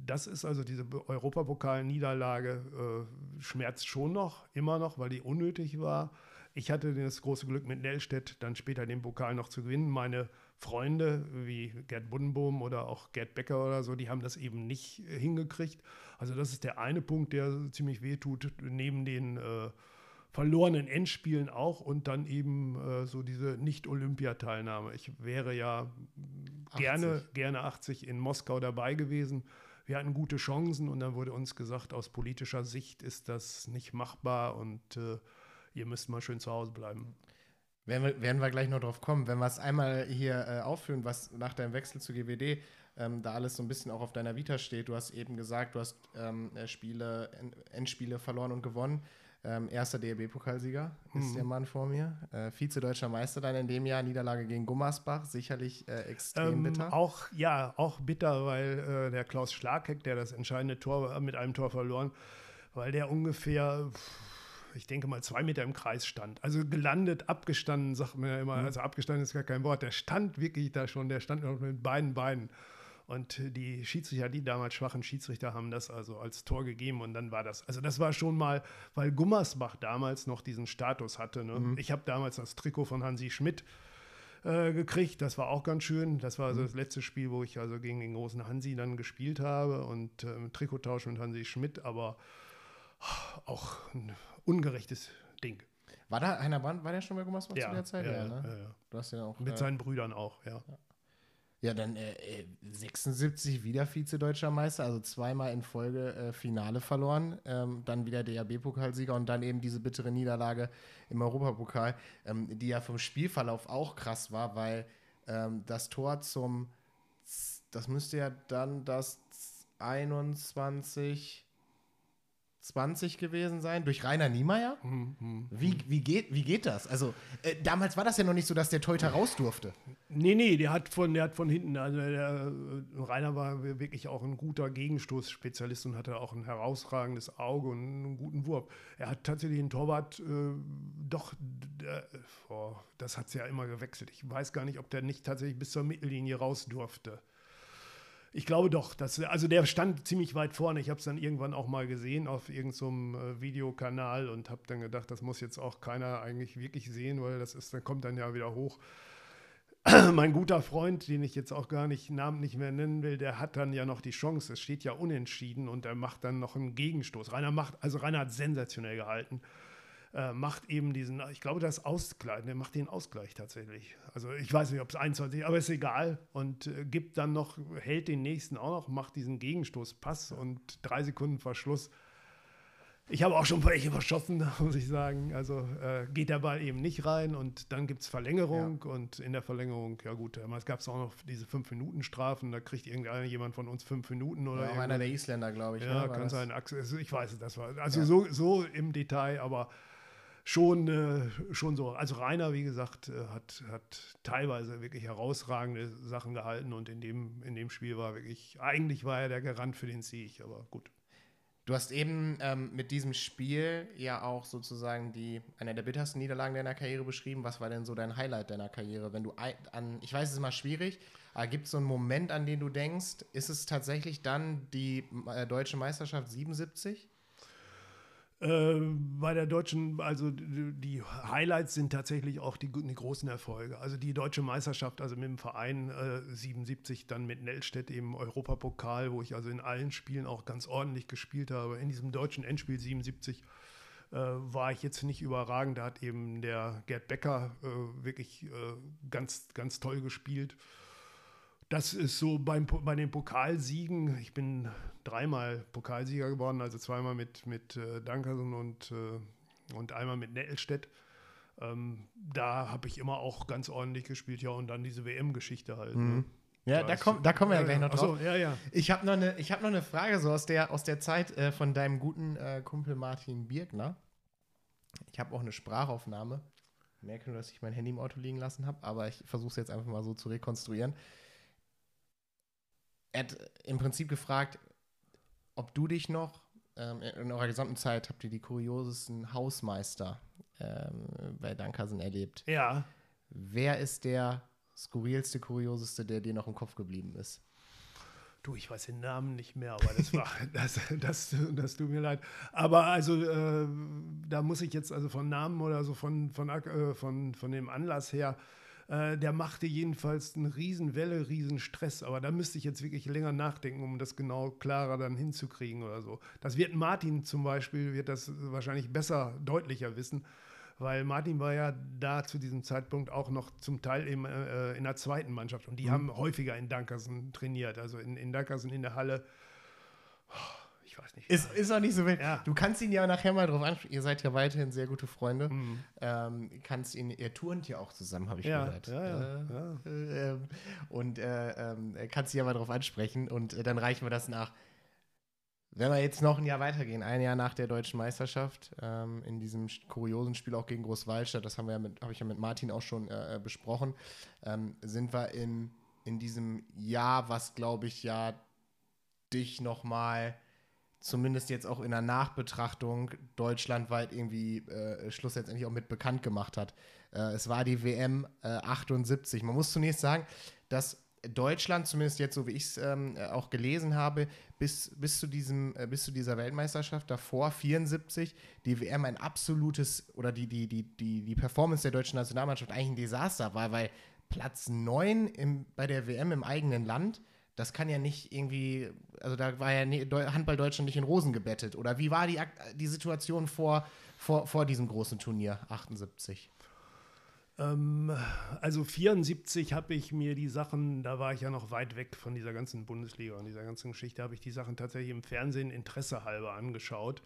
[SPEAKER 2] das ist also diese Europapokal-Niederlage, äh, schmerzt schon noch, immer noch, weil die unnötig war. Ich hatte das große Glück, mit Nellstedt dann später den Pokal noch zu gewinnen. Meine Freunde wie Gerd Buddenbohm oder auch Gerd Becker oder so, die haben das eben nicht hingekriegt. Also das ist der eine Punkt, der ziemlich wehtut, neben den äh, verlorenen Endspielen auch und dann eben äh, so diese Nicht-Olympiateilnahme. Ich wäre ja 80. gerne, gerne 80 in Moskau dabei gewesen. Wir hatten gute Chancen und dann wurde uns gesagt, aus politischer Sicht ist das nicht machbar und äh, ihr müsst mal schön zu Hause bleiben.
[SPEAKER 1] Werden wir, werden wir gleich noch drauf kommen. Wenn wir es einmal hier äh, aufführen, was nach deinem Wechsel zu GWD ähm, da alles so ein bisschen auch auf deiner Vita steht. Du hast eben gesagt, du hast ähm, äh, Spiele, Endspiele verloren und gewonnen. Ähm, erster DRB-Pokalsieger ist mhm. der Mann vor mir. Äh, Vize-Deutscher Meister dann in dem Jahr, Niederlage gegen Gummersbach, sicherlich äh, extrem ähm, bitter.
[SPEAKER 2] Auch, ja, auch bitter, weil äh, der Klaus Schlagheck, der das entscheidende Tor mit einem Tor verloren, weil der ungefähr. Pff, ich denke mal, zwei Meter im Kreis stand. Also gelandet, abgestanden, sagt man ja immer. Mhm. Also abgestanden ist gar kein Wort. Der stand wirklich da schon, der stand noch mit beiden Beinen. Und die Schiedsrichter, die damals schwachen Schiedsrichter, haben das also als Tor gegeben und dann war das. Also das war schon mal, weil Gummersbach damals noch diesen Status hatte. Ne? Mhm. Ich habe damals das Trikot von Hansi Schmidt äh, gekriegt. Das war auch ganz schön. Das war also mhm. das letzte Spiel, wo ich also gegen den großen Hansi dann gespielt habe und äh, Trikottausch mit Hansi Schmidt, aber auch ein ungerechtes Ding.
[SPEAKER 1] War da Heiner war der schon bei Gummersbach
[SPEAKER 2] ja,
[SPEAKER 1] zu der Zeit?
[SPEAKER 2] Ja, ja, ne? ja, ja.
[SPEAKER 1] Du hast ja auch.
[SPEAKER 2] Mit äh, seinen Brüdern auch, ja.
[SPEAKER 1] Ja, dann äh, 76 äh, wieder Vize-Deutscher Meister, also zweimal in Folge äh, Finale verloren, ähm, dann wieder DAB-Pokalsieger und dann eben diese bittere Niederlage im Europapokal, ähm, die ja vom Spielverlauf auch krass war, weil ähm, das Tor zum, das müsste ja dann das 21 20 gewesen sein, durch Rainer Niemeyer. Hm, hm, wie, wie, geht, wie geht das? Also, äh, damals war das ja noch nicht so, dass der Teuter raus durfte.
[SPEAKER 2] Nee, nee, der hat von, der hat von hinten, also der, äh, Rainer war wirklich auch ein guter Gegenstoßspezialist und hatte auch ein herausragendes Auge und einen guten Wurf. Er hat tatsächlich einen Torwart, äh, doch, der, oh, das hat es ja immer gewechselt. Ich weiß gar nicht, ob der nicht tatsächlich bis zur Mittellinie raus durfte. Ich glaube doch. Dass, also der stand ziemlich weit vorne. Ich habe es dann irgendwann auch mal gesehen auf irgendeinem äh, Videokanal und habe dann gedacht, das muss jetzt auch keiner eigentlich wirklich sehen, weil das ist, dann kommt dann ja wieder hoch. mein guter Freund, den ich jetzt auch gar nicht namentlich mehr nennen will, der hat dann ja noch die Chance. Es steht ja unentschieden und er macht dann noch einen Gegenstoß. Rainer macht, also Rainer hat sensationell gehalten äh, macht eben diesen, ich glaube, das Ausgleich, der macht den Ausgleich tatsächlich. Also ich weiß nicht, ob es 21, aber ist egal. Und äh, gibt dann noch, hält den nächsten auch noch, macht diesen Gegenstoßpass und drei Sekunden Verschluss. Ich habe auch schon welche verschossen, muss ich sagen. Also äh, geht der Ball eben nicht rein und dann gibt es Verlängerung ja. und in der Verlängerung, ja gut, damals gab es auch noch diese 5-Minuten-Strafen, da kriegt irgendeiner jemand von uns 5 Minuten oder. Ja,
[SPEAKER 1] einer der Isländer, glaube ich.
[SPEAKER 2] Ja, ne? kann sein. Ich weiß es, das war. Also ja. so, so im Detail, aber schon, äh, schon so. Also Rainer, wie gesagt, äh, hat, hat teilweise wirklich herausragende Sachen gehalten und in dem, in dem Spiel war wirklich, eigentlich war er der Garant für den Sieg, aber gut.
[SPEAKER 1] Du hast eben ähm, mit diesem Spiel ja auch sozusagen die eine der bittersten Niederlagen deiner Karriere beschrieben. Was war denn so dein Highlight deiner Karriere? Wenn du an, ich weiß, es ist immer schwierig, aber gibt es so einen Moment, an den du denkst, ist es tatsächlich dann die äh, deutsche Meisterschaft 77?
[SPEAKER 2] Äh, bei der deutschen, also die Highlights sind tatsächlich auch die, die, großen Erfolge. Also die deutsche Meisterschaft, also mit dem Verein äh, 77, dann mit Nellstedt im Europapokal, wo ich also in allen Spielen auch ganz ordentlich gespielt habe. In diesem deutschen Endspiel 77 äh, war ich jetzt nicht überragend. Da hat eben der Gerd Becker äh, wirklich äh, ganz, ganz toll gespielt das ist so beim, bei den Pokalsiegen. Ich bin dreimal Pokalsieger geworden, also zweimal mit, mit äh, Dankerson und, äh, und einmal mit Nettelstedt. Ähm, da habe ich immer auch ganz ordentlich gespielt, ja, und dann diese WM-Geschichte halt. Ne? Mhm. Ne?
[SPEAKER 1] Ja, da, komm, da kommen wir ja, gleich noch drauf.
[SPEAKER 2] Achso, ja, ja.
[SPEAKER 1] Ich habe noch, eine, hab noch eine Frage so aus der, aus der Zeit äh, von deinem guten äh, Kumpel Martin Birkner. Ich habe auch eine Sprachaufnahme. Ich merke nur, dass ich mein Handy im Auto liegen lassen habe, aber ich versuche es jetzt einfach mal so zu rekonstruieren er hat im Prinzip gefragt, ob du dich noch ähm, in eurer gesamten Zeit habt ihr die kuriosesten Hausmeister ähm, bei Dankersen erlebt.
[SPEAKER 2] Ja.
[SPEAKER 1] Wer ist der skurrilste, kurioseste, der dir noch im Kopf geblieben ist?
[SPEAKER 2] Du, ich weiß den Namen nicht mehr, aber das war, das, das, das tut mir leid. Aber also, äh, da muss ich jetzt also von Namen oder so von, von, äh, von, von dem Anlass her Äh, der machte jedenfalls eine Riesenwelle, Riesenstress. Aber da müsste ich jetzt wirklich länger nachdenken, um das genau klarer dann hinzukriegen oder so. Das wird Martin zum Beispiel, wird das wahrscheinlich besser, deutlicher wissen. Weil Martin war ja da zu diesem Zeitpunkt auch noch zum Teil im, äh, in der zweiten Mannschaft. Und die mhm. haben häufiger in Dankersen trainiert. Also in, in Dankersen in der Halle.
[SPEAKER 1] Ich weiß nicht. Ist, ist auch nicht so wild. Ja. Du kannst ihn ja nachher mal drauf ansprechen. Ihr seid ja weiterhin sehr gute Freunde. Mhm. Ähm, kannst ihn, ihr turnt ja auch zusammen, habe ich ja, gehört. Ja, äh, ja. Äh, und äh, ähm, kannst ihn ja mal drauf ansprechen und äh, dann reichen wir das nach. Wenn wir jetzt noch ein Jahr weitergehen, ein Jahr nach der deutschen Meisterschaft, ähm, in diesem kuriosen Spiel auch gegen Großwaldstadt, das haben wir ja mit, habe ich ja mit Martin auch schon äh, äh, besprochen, ähm, sind wir in, in diesem Jahr, was glaube ich ja dich nochmal zumindest jetzt auch in der Nachbetrachtung deutschlandweit irgendwie äh, Schluss letztendlich auch mit bekannt gemacht hat. Äh, es war die WM äh, 78. Man muss zunächst sagen, dass Deutschland, zumindest jetzt so wie ich es ähm, auch gelesen habe, bis, bis, zu diesem, äh, bis zu dieser Weltmeisterschaft davor, 74, die WM ein absolutes oder die, die, die, die, die Performance der deutschen Nationalmannschaft eigentlich ein Desaster war, weil Platz 9 im, bei der WM im eigenen Land das kann ja nicht irgendwie, also da war ja Handball Deutschland nicht in Rosen gebettet. Oder wie war die, die Situation vor, vor, vor diesem großen Turnier 78?
[SPEAKER 2] Ähm, also 74 habe ich mir die Sachen, da war ich ja noch weit weg von dieser ganzen Bundesliga und dieser ganzen Geschichte, habe ich die Sachen tatsächlich im Fernsehen Interesse halber angeschaut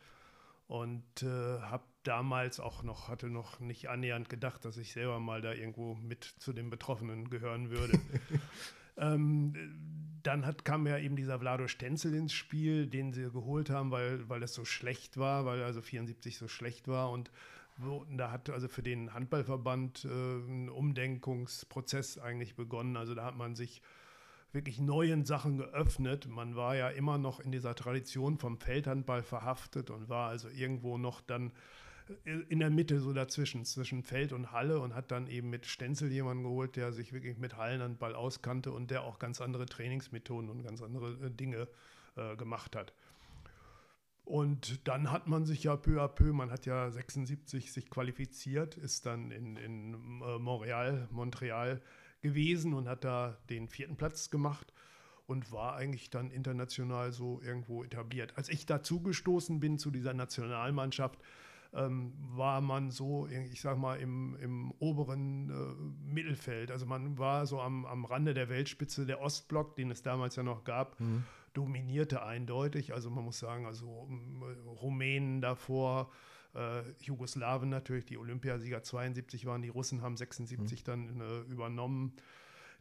[SPEAKER 2] und äh, habe damals auch noch, hatte noch nicht annähernd gedacht, dass ich selber mal da irgendwo mit zu den Betroffenen gehören würde. ähm, dann hat, kam ja eben dieser Vlado Stenzel ins Spiel, den sie geholt haben, weil, weil es so schlecht war, weil also 74 so schlecht war und da hat also für den Handballverband äh, ein Umdenkungsprozess eigentlich begonnen. Also da hat man sich wirklich neuen Sachen geöffnet. Man war ja immer noch in dieser Tradition vom Feldhandball verhaftet und war also irgendwo noch dann in der Mitte so dazwischen, zwischen Feld und Halle und hat dann eben mit Stenzel jemanden geholt, der sich wirklich mit Hallenhandball auskannte und der auch ganz andere Trainingsmethoden und ganz andere äh, Dinge äh, gemacht hat. Und dann hat man sich ja peu à peu, man hat ja 76 sich qualifiziert, ist dann in, in äh, Montreal, Montreal gewesen und hat da den vierten Platz gemacht und war eigentlich dann international so irgendwo etabliert. Als ich dazugestoßen bin zu dieser Nationalmannschaft, ähm, war man so, ich sag mal, im, im oberen äh, Mittelfeld. Also man war so am, am Rande der Weltspitze, der Ostblock, den es damals ja noch gab, mhm. dominierte eindeutig. Also man muss sagen, also äh, Rumänen davor, äh, Jugoslawen natürlich, die Olympiasieger 72 waren, die Russen haben 76 mhm. dann äh, übernommen.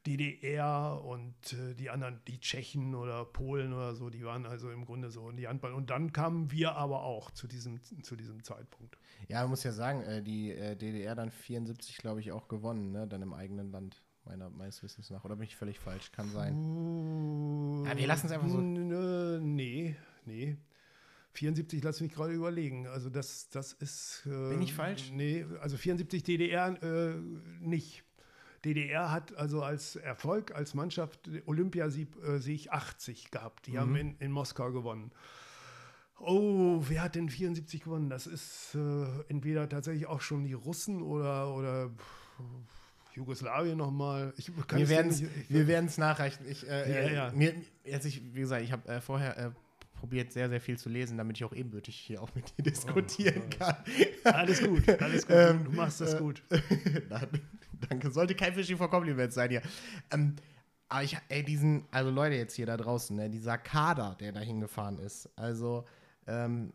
[SPEAKER 2] DDR und äh, die anderen, die Tschechen oder Polen oder so, die waren also im Grunde so in die Handball. Und dann kamen wir aber auch zu diesem, zu diesem Zeitpunkt.
[SPEAKER 1] Ja, man muss ja sagen, äh, die äh, DDR dann 74, glaube ich, auch gewonnen, ne? dann im eigenen Land. Meiner, meines Wissens nach. Oder bin ich völlig falsch? Kann sein.
[SPEAKER 2] Uh, ja, wir lassen es einfach so. Nee, nee. 74, lass mich gerade überlegen. Also das, das ist.
[SPEAKER 1] Äh, bin ich falsch?
[SPEAKER 2] Nee, also 74 DDR äh, nicht. DDR hat also als Erfolg, als Mannschaft Olympiasieg äh, 80 gehabt. Die mhm. haben in, in Moskau gewonnen. Oh, wer hat denn 74 gewonnen? Das ist äh, entweder tatsächlich auch schon die Russen oder, oder Jugoslawien nochmal.
[SPEAKER 1] Wir werden es nachreichen. Ich, äh, ja, ja. Mir, jetzt ich, wie gesagt, ich habe äh, vorher äh, probiert, sehr, sehr viel zu lesen, damit ich auch ebenbürtig hier auch mit dir diskutieren oh, kann.
[SPEAKER 2] Alles gut, alles gut. Ähm, du machst das äh, gut.
[SPEAKER 1] danke. Sollte kein Fishing for Compliments sein hier. Ähm, aber ich, ey, diesen, also Leute jetzt hier da draußen, ne, dieser Kader, der da hingefahren ist, also ähm,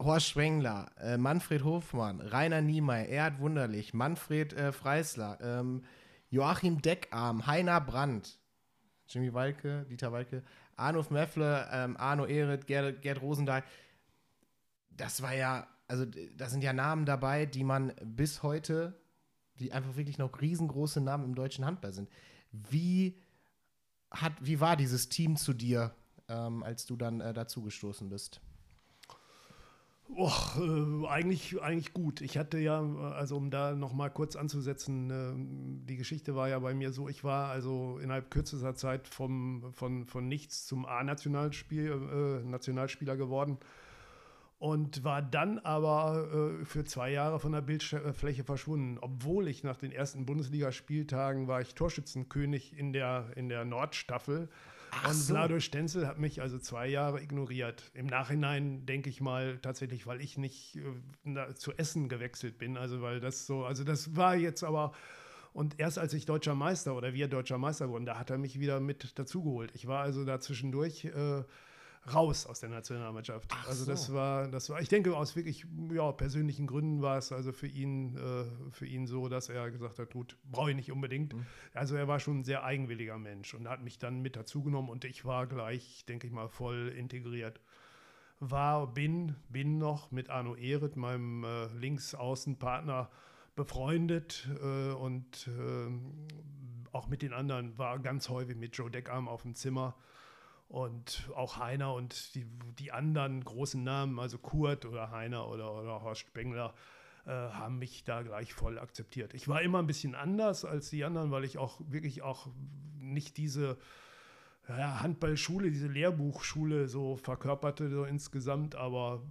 [SPEAKER 1] Horst Schwengler, äh, Manfred Hofmann, Rainer Niemeyer, Erhard Wunderlich, Manfred äh, Freisler, ähm, Joachim Deckarm, Heiner Brandt, Jimmy Walke, Dieter Walke, Arnulf Meffle, ähm, Arno Ehret, Gerd, Gerd Rosendahl. Das war ja, also da sind ja Namen dabei, die man bis heute, die einfach wirklich noch riesengroße Namen im deutschen Handball sind. Wie, hat, wie war dieses Team zu dir, ähm, als du dann äh, dazugestoßen bist?
[SPEAKER 2] Oh, äh, eigentlich, eigentlich gut. Ich hatte ja, also um da nochmal kurz anzusetzen, äh, die Geschichte war ja bei mir so, ich war also innerhalb kürzester Zeit vom, von, von nichts zum A-Nationalspiel, äh, geworden und war dann aber äh, für zwei Jahre von der Bildfläche verschwunden. Obwohl ich nach den ersten Bundesligaspieltagen war ich Torschützenkönig in der, in der Nordstaffel. Ach und so. Vlado Stenzel hat mich also zwei Jahre ignoriert. Im Nachhinein denke ich mal tatsächlich, weil ich nicht äh, zu Essen gewechselt bin. Also weil das so, also das war jetzt aber und erst als ich deutscher Meister oder wir deutscher Meister wurden, da hat er mich wieder mit dazugeholt. Ich war also da zwischendurch äh, raus aus der Nationalmannschaft. Ach also das war, das war, ich denke, aus wirklich ja, persönlichen Gründen war es also für ihn, äh, für ihn so, dass er gesagt hat, gut, brauche ich nicht unbedingt. Mhm. Also er war schon ein sehr eigenwilliger Mensch und hat mich dann mit dazugenommen und ich war gleich, denke ich mal, voll integriert. War, bin, bin noch mit Arno Ehret, meinem äh, Linksaußenpartner, befreundet äh, und äh, auch mit den anderen war ganz häufig mit Joe Deckarm auf dem Zimmer und auch Heiner und die, die anderen großen Namen, also Kurt oder Heiner oder, oder Horst Spengler, äh, haben mich da gleich voll akzeptiert. Ich war immer ein bisschen anders als die anderen, weil ich auch wirklich auch nicht diese ja, Handballschule, diese Lehrbuchschule so verkörperte so insgesamt, aber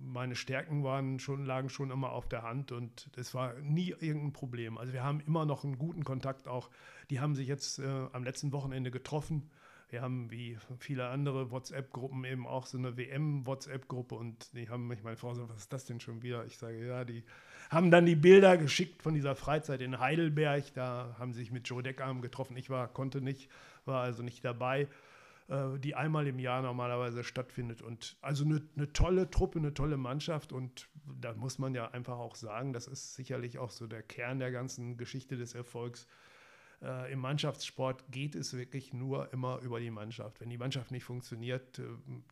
[SPEAKER 2] meine Stärken waren schon, lagen schon immer auf der Hand und es war nie irgendein Problem. Also wir haben immer noch einen guten Kontakt auch. Die haben sich jetzt äh, am letzten Wochenende getroffen wir haben wie viele andere WhatsApp-Gruppen eben auch so eine WM-WhatsApp-Gruppe und die haben mich, meine Frau so, was ist das denn schon wieder? Ich sage, ja, die haben dann die Bilder geschickt von dieser Freizeit in Heidelberg. Da haben sie sich mit Joe Deckarm getroffen. Ich war, konnte nicht, war also nicht dabei äh, die einmal im Jahr normalerweise stattfindet. Und also eine, eine, tolle Truppe, eine tolle Mannschaft. Und da muss man ja einfach auch sagen, das ist sicherlich auch so der Kern der ganzen Geschichte des Erfolgs äh, Im Mannschaftssport geht es wirklich nur immer über die Mannschaft. Wenn die Mannschaft nicht funktioniert, äh,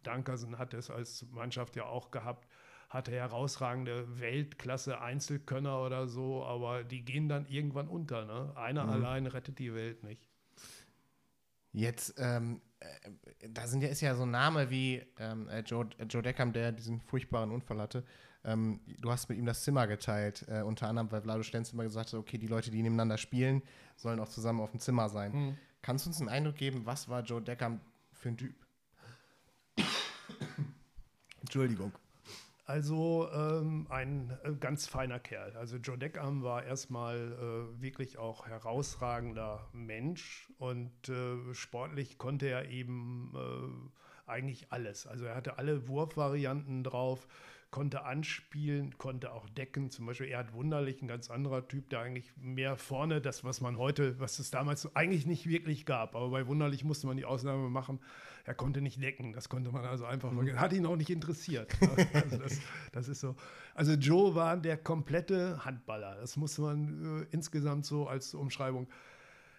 [SPEAKER 2] Dankersen hat es als Mannschaft ja auch gehabt, hatte herausragende Weltklasse-Einzelkönner oder so, aber die gehen dann irgendwann unter. Ne? Einer mhm. allein rettet die Welt nicht.
[SPEAKER 1] Jetzt, ähm, äh, da sind ja, ist ja so ein Name wie ähm, äh, Joe, Joe Deckham, der diesen furchtbaren Unfall hatte. Ähm, du hast mit ihm das Zimmer geteilt, äh, unter anderem, weil Vlado Stenz immer gesagt hat, okay, die Leute, die nebeneinander spielen, sollen auch zusammen auf dem Zimmer sein. Mhm. Kannst du uns einen Eindruck geben, was war Joe Decker für ein Typ?
[SPEAKER 2] Entschuldigung. Also ähm, ein äh, ganz feiner Kerl. Also Joe Deckham war erstmal äh, wirklich auch herausragender Mensch und äh, sportlich konnte er eben äh, eigentlich alles. Also er hatte alle Wurfvarianten drauf konnte anspielen, konnte auch decken. Zum Beispiel er hat Wunderlich, ein ganz anderer Typ, der eigentlich mehr vorne, das, was man heute, was es damals eigentlich nicht wirklich gab. Aber bei Wunderlich musste man die Ausnahme machen. Er konnte nicht decken. Das konnte man also einfach mhm. vergessen. Hat ihn auch nicht interessiert. also das, das, ist so. Also Joe war der komplette Handballer. Das muss man äh, insgesamt so als Umschreibung.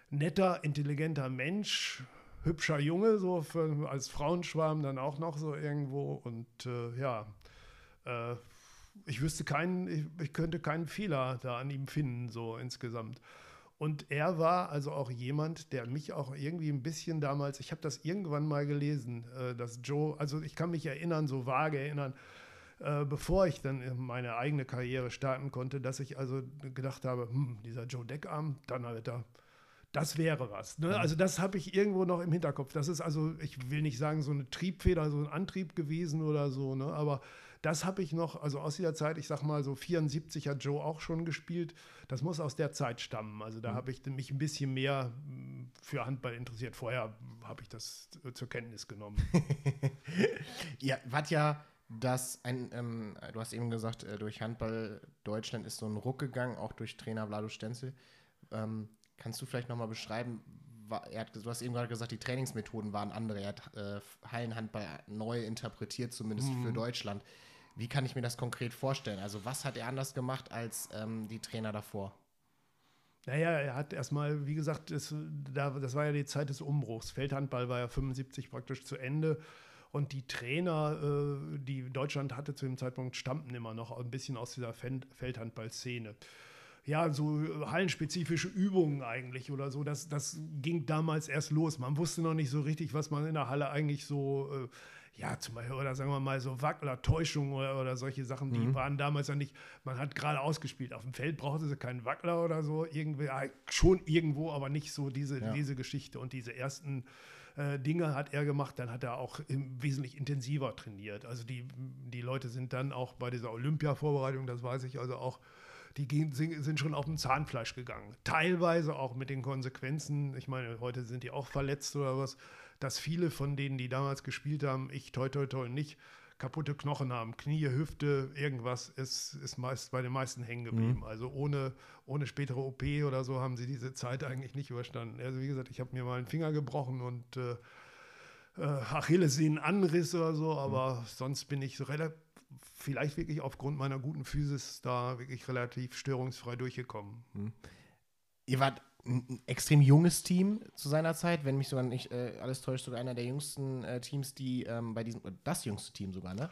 [SPEAKER 2] Netter, intelligenter Mensch, hübscher Junge, so für, als Frauenschwarm dann auch noch so irgendwo. Und äh, ja, äh, ich wüsste keinen, ich, ich, könnte keinen Fehler da an ihm finden, so insgesamt. Und er war also auch jemand, der mich auch irgendwie ein bisschen damals, ich habe das irgendwann mal gelesen, äh, dass Joe, also ich kann mich erinnern, so vage erinnern, äh, bevor ich dann meine eigene Karriere starten konnte, dass ich also gedacht habe, hm, dieser Joe Deckarm, dann Alter, das wäre was. Ne? Also das habe ich irgendwo noch im Hinterkopf. Das ist also, ich will nicht sagen, so eine Triebfeder, so ein Antrieb gewesen oder so, ne? aber das habe ich noch, also aus dieser Zeit, ich sag mal so 74 hat Joe auch schon gespielt. Das muss aus der Zeit stammen. Also da mhm. habe ich mich ein bisschen mehr hm, für Handball interessiert. Vorher habe ich das zur Kenntnis genommen.
[SPEAKER 1] ja, was ja dass ein, ähm, du hast eben gesagt, äh, durch Handball Deutschland ist so ein Ruck gegangen, auch durch Trainer Vlado Stenzel. Ähm, kannst du vielleicht nochmal beschreiben, er hat, du hast eben gerade gesagt, die Trainingsmethoden waren andere. Er hat äh, Hallenhandball neu interpretiert, zumindest mhm. für Deutschland. Wie kann ich mir das konkret vorstellen? Also, was hat er anders gemacht als ähm, die Trainer davor?
[SPEAKER 2] Naja, er hat erstmal, wie gesagt, das, das war ja die Zeit des Umbruchs. Feldhandball war ja 75 praktisch zu Ende. Und die Trainer, äh, die Deutschland hatte zu dem Zeitpunkt, stammten immer noch ein bisschen aus dieser Feldhandball-Szene ja, so hallenspezifische Übungen eigentlich oder so. Das, das ging damals erst los. Man wusste noch nicht so richtig, was man in der Halle eigentlich so, äh, ja, zum Beispiel, oder sagen wir mal so Wackler, Täuschung oder, oder solche Sachen, die mhm. waren damals ja nicht, man hat gerade ausgespielt. Auf dem Feld brauchte sie keinen Wackler oder so, irgendwie, schon irgendwo, aber nicht so diese, ja. diese Geschichte und diese ersten äh, Dinge hat er gemacht, dann hat er auch im, wesentlich intensiver trainiert. Also die, die Leute sind dann auch bei dieser Olympia-Vorbereitung, das weiß ich also auch, die gehen, sind schon auf dem Zahnfleisch gegangen. Teilweise auch mit den Konsequenzen, ich meine, heute sind die auch verletzt oder was, dass viele von denen, die damals gespielt haben, ich toi toi toi nicht, kaputte Knochen haben, Knie, Hüfte, irgendwas ist, ist meist bei den meisten hängen geblieben. Mhm. Also ohne, ohne spätere OP oder so haben sie diese Zeit eigentlich nicht überstanden. Also wie gesagt, ich habe mir mal einen Finger gebrochen und äh, äh, Achillessehnenanriss oder so, aber mhm. sonst bin ich relativ vielleicht wirklich aufgrund meiner guten Physis da wirklich relativ störungsfrei durchgekommen. Hm.
[SPEAKER 1] Ihr wart ein extrem junges Team zu seiner Zeit, wenn mich sogar nicht äh, alles täuscht, sogar einer der jüngsten äh, Teams, die ähm, bei diesem, das jüngste Team sogar, ne?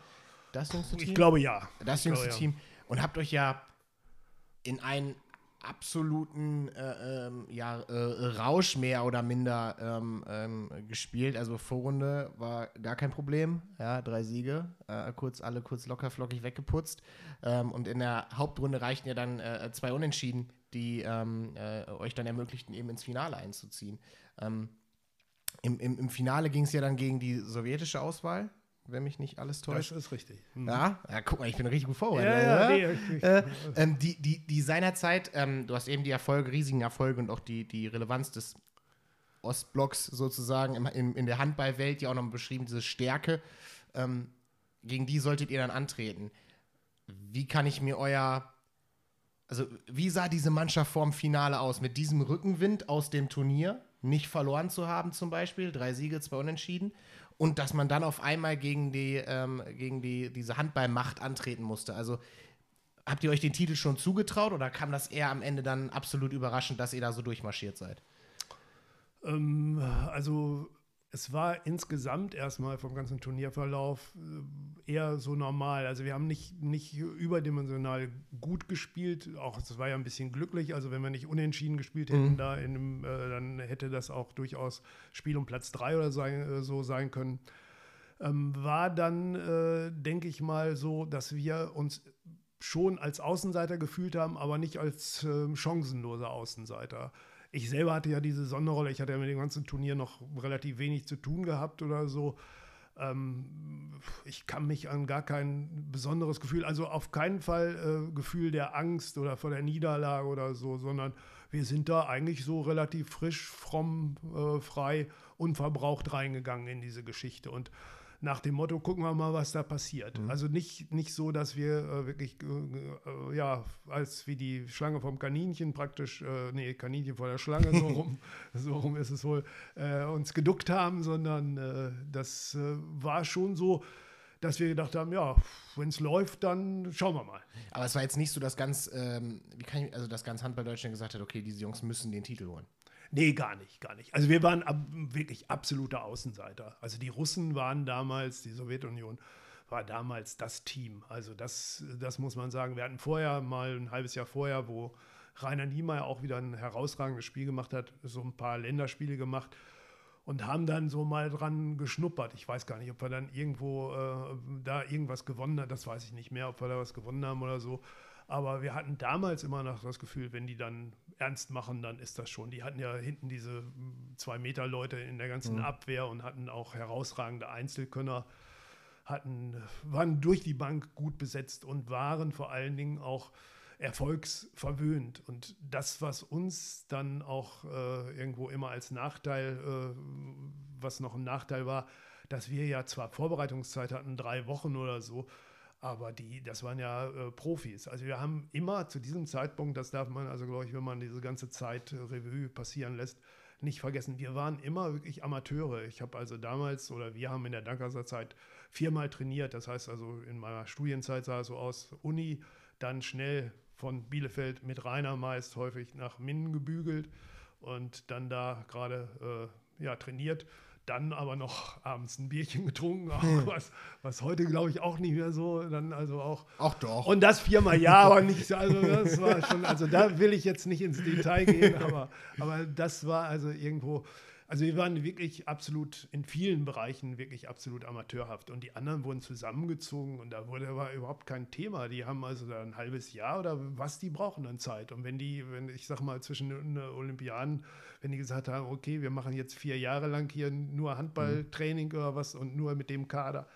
[SPEAKER 2] Das jüngste Team? Ich glaube ja.
[SPEAKER 1] Das ich jüngste glaube, Team. Und habt euch ja in einen absoluten äh, ähm, ja, äh, Rausch mehr oder minder ähm, ähm, gespielt. Also Vorrunde war gar kein Problem. Ja, drei Siege, äh, kurz alle kurz locker flockig weggeputzt. Ähm, und in der Hauptrunde reichten ja dann äh, zwei Unentschieden, die ähm, äh, euch dann ermöglichten, eben ins Finale einzuziehen. Ähm, im, im, Im Finale ging es ja dann gegen die sowjetische Auswahl wenn mich nicht alles täuscht.
[SPEAKER 2] Das ist richtig.
[SPEAKER 1] Mhm. Ja? ja, guck mal, ich bin richtig gut vorbereitet. Ja, ja, nee, äh, ähm, die, die, die seinerzeit, ähm, du hast eben die Erfolge, riesigen Erfolge und auch die, die Relevanz des Ostblocks sozusagen in, in, in der Handballwelt ja auch noch beschrieben, diese Stärke. Ähm, gegen die solltet ihr dann antreten. Wie kann ich mir euer, also wie sah diese Mannschaft vorm Finale aus? Mit diesem Rückenwind aus dem Turnier, nicht verloren zu haben zum Beispiel, drei Siege, zwei Unentschieden und dass man dann auf einmal gegen die, ähm, gegen die, diese Handballmacht antreten musste. Also habt ihr euch den Titel schon zugetraut oder kam das eher am Ende dann absolut überraschend, dass ihr da so durchmarschiert seid?
[SPEAKER 2] Ähm, also es war insgesamt erstmal vom ganzen Turnierverlauf äh, eher so normal. Also wir haben nicht, nicht überdimensional gut gespielt. Auch es war ja ein bisschen glücklich. Also wenn wir nicht unentschieden gespielt hätten, mhm. da in, äh, dann hätte das auch durchaus Spiel um Platz drei oder sein, äh, so sein können. Ähm, war dann, äh, denke ich mal, so, dass wir uns schon als Außenseiter gefühlt haben, aber nicht als äh, chancenloser Außenseiter ich selber hatte ja diese Sonderrolle, ich hatte ja mit dem ganzen Turnier noch relativ wenig zu tun gehabt oder so. Ähm, ich kann mich an gar kein besonderes Gefühl, also auf keinen Fall äh, Gefühl der Angst oder vor der Niederlage oder so, sondern wir sind da eigentlich so relativ frisch, fromm, äh, frei, unverbraucht reingegangen in diese Geschichte. Und nach dem Motto, gucken wir mal, was da passiert. Mhm. Also nicht, nicht so, dass wir äh, wirklich, äh, äh, ja, als wie die Schlange vom Kaninchen praktisch, äh, nee, Kaninchen vor der Schlange, so rum, so rum ist es wohl, äh, uns geduckt haben, sondern äh, das war schon so, dass wir gedacht haben, ja, wenn es läuft, dann schauen wir mal.
[SPEAKER 1] Aber es war jetzt nicht so, dass ganz, ähm, wie kann ich, also dass ganz Handball Deutschland gesagt hat, okay, diese Jungs müssen den Titel holen.
[SPEAKER 2] Nee, gar nicht, gar nicht. Also wir waren ab, wirklich absolute Außenseiter. Also die Russen waren damals, die Sowjetunion war damals das Team. Also das, das muss man sagen. Wir hatten vorher mal ein halbes Jahr vorher, wo Rainer Niemeyer auch wieder ein herausragendes Spiel gemacht hat, so ein paar Länderspiele gemacht und haben dann so mal dran geschnuppert. Ich weiß gar nicht, ob wir dann irgendwo äh, da irgendwas gewonnen haben. Das weiß ich nicht mehr, ob wir da was gewonnen haben oder so. Aber wir hatten damals immer noch das Gefühl, wenn die dann ernst machen, dann ist das schon. Die hatten ja hinten diese hm, zwei Meter Leute in der ganzen mhm. Abwehr und hatten auch herausragende Einzelkönner, hatten, waren durch die Bank gut besetzt und waren vor allen Dingen auch erfolgsverwöhnt. Und das, was uns dann auch äh, irgendwo immer als Nachteil, äh, was noch ein Nachteil war, dass wir ja zwar Vorbereitungszeit hatten, drei Wochen oder so, aber die, das waren ja äh, Profis. Also wir haben immer zu diesem Zeitpunkt, das darf man also, glaube ich, wenn man diese ganze Zeit äh, Revue passieren lässt, nicht vergessen. Wir waren immer wirklich Amateure. Ich habe also damals oder wir haben in der Dankerser Zeit viermal trainiert. Das heißt also in meiner Studienzeit sah es so aus, Uni, dann schnell von Bielefeld mit Rainer meist häufig nach Minden gebügelt und dann da gerade äh, ja, trainiert dann aber noch abends ein Bierchen getrunken, hm. was, was heute glaube ich auch nicht mehr so, dann also auch.
[SPEAKER 1] Ach doch.
[SPEAKER 2] Und das viermal ja, aber nicht, also das war schon, also da will ich jetzt nicht ins Detail gehen, aber, aber das war also irgendwo Also wir waren wirklich absolut in vielen Bereichen wirklich absolut amateurhaft und die anderen wurden zusammengezogen und da wurde war überhaupt kein Thema. Die haben also da ein halbes Jahr oder was die brauchen dann Zeit. Und wenn die, wenn ich sag mal zwischen den Olympiaden, wenn die gesagt haben, okay, wir machen jetzt vier Jahre lang hier nur Handballtraining mhm. oder was und nur mit dem Kader,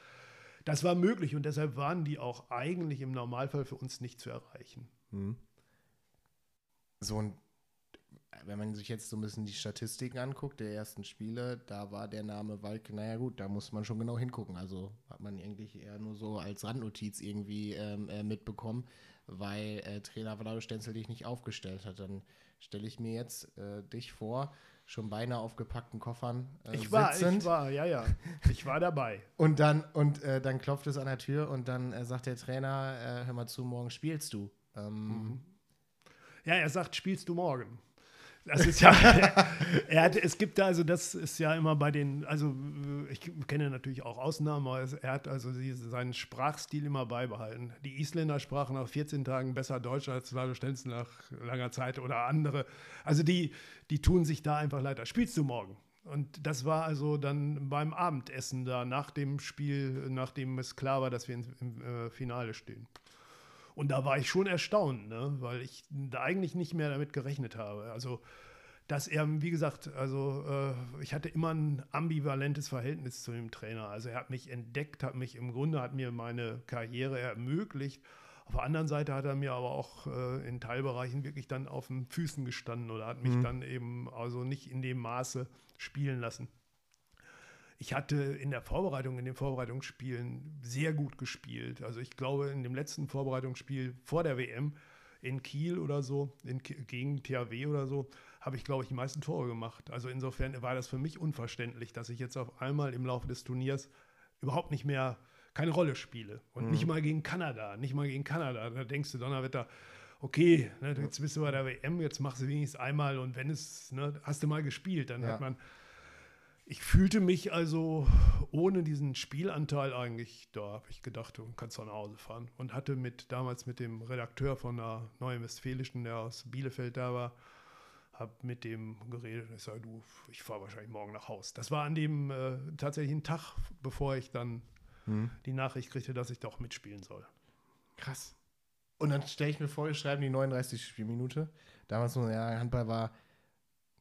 [SPEAKER 2] das war möglich und deshalb waren die auch eigentlich im Normalfall für uns nicht zu erreichen. Mhm.
[SPEAKER 1] So ein wenn man sich jetzt so ein bisschen die Statistiken anguckt, der ersten Spiele, da war der Name Walke, naja gut, da muss man schon genau hingucken. Also hat man eigentlich eher nur so als Randnotiz irgendwie ähm, äh, mitbekommen, weil äh, Trainer Vlado Stenzel dich nicht aufgestellt hat. Dann stelle ich mir jetzt äh, dich vor, schon beinahe aufgepackten Koffern
[SPEAKER 2] äh, ich war, sitzend. Ich war, ja, ja. Ich war dabei.
[SPEAKER 1] und dann, und äh, dann klopft es an der Tür und dann äh, sagt der Trainer, hör mal zu, morgen spielst du. Ähm,
[SPEAKER 2] mhm. Ja, er sagt, spielst du morgen. Das ist ja, er hat, es gibt da, also das ist ja immer bei den, also ich kenne natürlich auch Ausnahmen, aber er hat also seinen Sprachstil immer beibehalten. Die Isländer sprachen nach 14 Tagen besser Deutsch als Vlado Stenzel nach langer Zeit oder andere. Also die, die tun sich da einfach leider. Spielst du morgen? Und das war also dann beim Abendessen da nach dem Spiel, nachdem es klar war, dass wir im, im äh, Finale stehen. Und da war ich schon erstaunt, ne? weil ich da eigentlich nicht mehr damit gerechnet habe. Also, dass er, wie gesagt, also äh, ich hatte immer ein ambivalentes Verhältnis zu dem Trainer. Also er hat mich entdeckt, hat mich im Grunde, hat mir meine Karriere ermöglicht. Auf der anderen Seite hat er mir aber auch äh, in Teilbereichen wirklich dann auf den Füßen gestanden oder hat mich mhm. dann eben also nicht in dem Maße spielen lassen ich hatte in der Vorbereitung, in den Vorbereitungsspielen sehr gut gespielt. Also ich glaube, in dem letzten Vorbereitungsspiel vor der WM in Kiel oder so, in, gegen THW oder so, habe ich, glaube ich, die meisten Tore gemacht. Also insofern war das für mich unverständlich, dass ich jetzt auf einmal im Laufe des Turniers überhaupt nicht mehr keine Rolle spiele. Und mhm. nicht mal gegen Kanada, nicht mal gegen Kanada. Da denkst du, Donnerwetter, okay, ne, jetzt bist du bei der WM, jetzt machst du wenigstens einmal und wenn es, ne, hast du mal gespielt, dann ja. hat man ich fühlte mich also ohne diesen Spielanteil eigentlich, da habe ich gedacht, du kannst doch nach Hause fahren. Und hatte mit damals mit dem Redakteur von der Neuen Westfälischen, der aus Bielefeld da war, habe mit dem geredet. Ich sage, du, ich fahre wahrscheinlich morgen nach Hause. Das war an dem äh, tatsächlich ein Tag, bevor ich dann hm. die Nachricht kriegte, dass ich doch mitspielen soll.
[SPEAKER 1] Krass. Und dann stelle ich mir vor, wir schreiben die 39. Spielminute. Damals ja, Handball war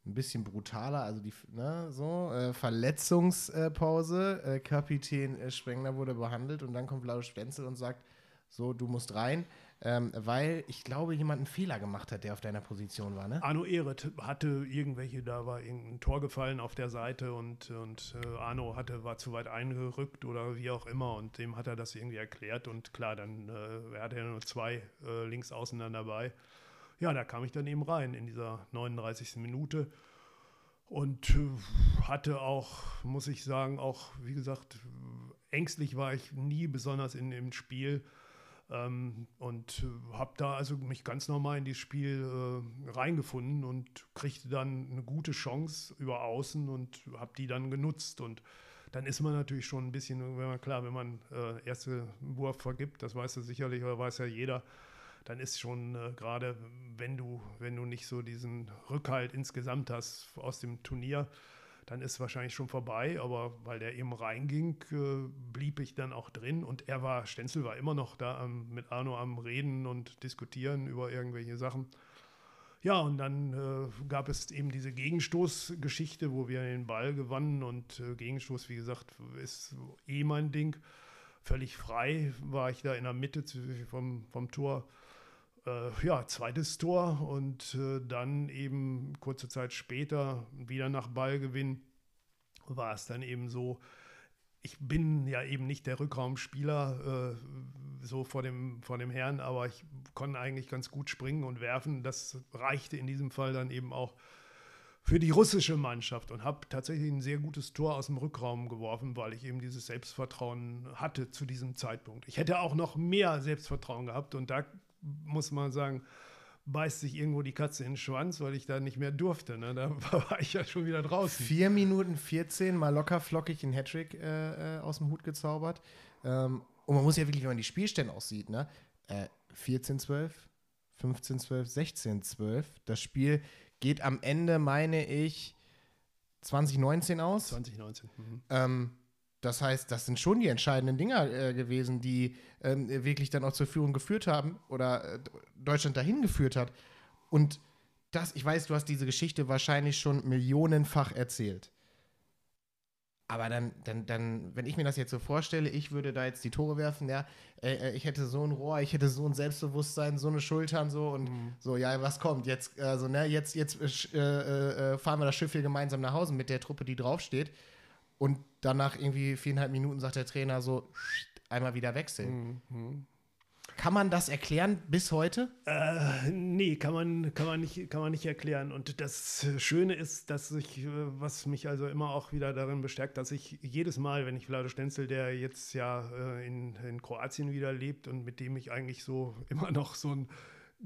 [SPEAKER 1] ein bisschen brutaler, also die, ne, so, äh, Verletzungspause, äh, Kapitän äh, Sprengler wurde behandelt und dann kommt Lars Stenzel und sagt, so, du musst rein, ähm, weil ich glaube, jemand einen Fehler gemacht hat, der auf deiner Position war, ne?
[SPEAKER 2] Arno Ehret hatte irgendwelche, da war irgendein Tor gefallen auf der Seite und, und äh, Arno hatte, war zu weit eingerückt oder wie auch immer und dem hat er das irgendwie erklärt und klar, dann äh, er hatte ja nur zwei äh, Linksaußen dann dabei ja, da kam ich dann eben rein in dieser 39. Minute und äh, hatte auch, muss ich sagen, auch, wie gesagt, ängstlich war ich nie besonders in dem Spiel. Ähm, und äh, habe da also mich ganz normal in dieses Spiel äh, reingefunden und kriegte dann eine gute Chance über Außen und habe die dann genutzt und dann ist man natürlich schon ein bisschen, wenn man klar, wenn man äh, erste Wurf vergibt, das weiß ja sicherlich oder weiß ja jeder, dann ist schon äh, gerade, wenn du, wenn du nicht so diesen Rückhalt insgesamt hast aus dem Turnier, dann ist wahrscheinlich schon vorbei. Aber weil der eben reinging, äh, blieb ich dann auch drin und er war, Stenzel war immer noch da am, mit Arno am Reden und Diskutieren über irgendwelche Sachen. Ja, und dann äh, gab es eben diese Gegenstoßgeschichte, wo wir den Ball gewannen und äh, Gegenstoß, wie gesagt, ist eh mein Ding. Völlig frei war ich da in der Mitte vom, vom Tor äh, ja, zweites Tor und äh, dann eben kurze Zeit später wieder nach Ballgewinn war es dann eben so, ich bin ja eben nicht der Rückraumspieler äh, so vor dem, vor dem Herrn, aber ich konnte eigentlich ganz gut springen und werfen. Das reichte in diesem Fall dann eben auch für die russische Mannschaft und habe tatsächlich ein sehr gutes Tor aus dem Rückraum geworfen, weil ich eben dieses Selbstvertrauen hatte zu diesem Zeitpunkt. Ich hätte auch noch mehr Selbstvertrauen gehabt und da muss man sagen, beißt sich irgendwo die Katze in den Schwanz, weil ich da nicht mehr durfte. Ne? Da war ich ja schon wieder draußen.
[SPEAKER 1] 4 Minuten 14, mal locker flockig einen Hattrick äh, äh, aus dem Hut gezaubert. Ähm, und man muss ja wirklich, wenn man die Spielstände aussieht, ne? Äh, 14, 12, 15, 12, 16, 12. Das Spiel geht am Ende, meine ich, 2019 aus.
[SPEAKER 2] 2019. Mhm.
[SPEAKER 1] Ähm, das heißt, das sind schon die entscheidenden Dinger äh, gewesen, die ähm, wirklich dann auch zur Führung geführt haben oder äh, Deutschland dahin geführt hat. Und das, ich weiß, du hast diese Geschichte wahrscheinlich schon millionenfach erzählt. Aber dann, dann, dann, wenn ich mir das jetzt so vorstelle, ich würde da jetzt die Tore werfen, ja, äh, äh ich hätte so ein Rohr, ich hätte so ein Selbstbewusstsein, so eine Schultern, so und mhm. so, ja, was kommt? Jetzt, also, ne, jetzt, jetzt äh, äh, fahren wir das Schiff hier gemeinsam nach Hause mit der Truppe, die draufsteht. Und danach irgendwie viereinhalb Minuten sagt der Trainer so, einmal wieder wechseln. Mhm. Kann man das erklären bis heute?
[SPEAKER 2] Äh, nee, kann man, kann, man nicht, kann man nicht erklären. Und das Schöne ist, dass ich, äh, was mich also immer auch wieder darin bestärkt, dass ich jedes Mal, wenn ich Vlado Stenzel, der jetzt ja äh, in, in Kroatien wieder lebt und mit dem ich eigentlich so immer noch so ein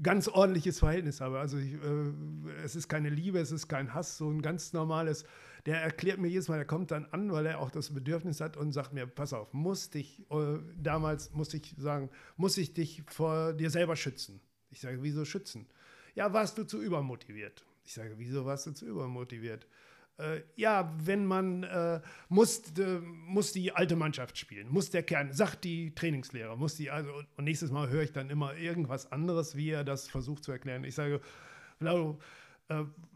[SPEAKER 2] ganz ordentliches Verhältnis habe. Also ich, äh, es ist keine Liebe, es ist kein Hass, so ein ganz normales der erklärt mir jedes Mal, der kommt dann an, weil er auch das Bedürfnis hat und sagt mir, pass auf, muss dich, äh, damals muss ich sagen, muss ich dich vor dir selber schützen. Ich sage, wieso schützen? Ja, warst du zu übermotiviert? Ich sage, wieso warst du zu übermotiviert? Äh, ja, wenn man äh, muss, äh, muss die alte Mannschaft spielen, muss der Kern, sagt die Trainingslehrer, muss die, also, und nächstes Mal höre ich dann immer irgendwas anderes, wie er das versucht zu erklären. Ich sage, äh,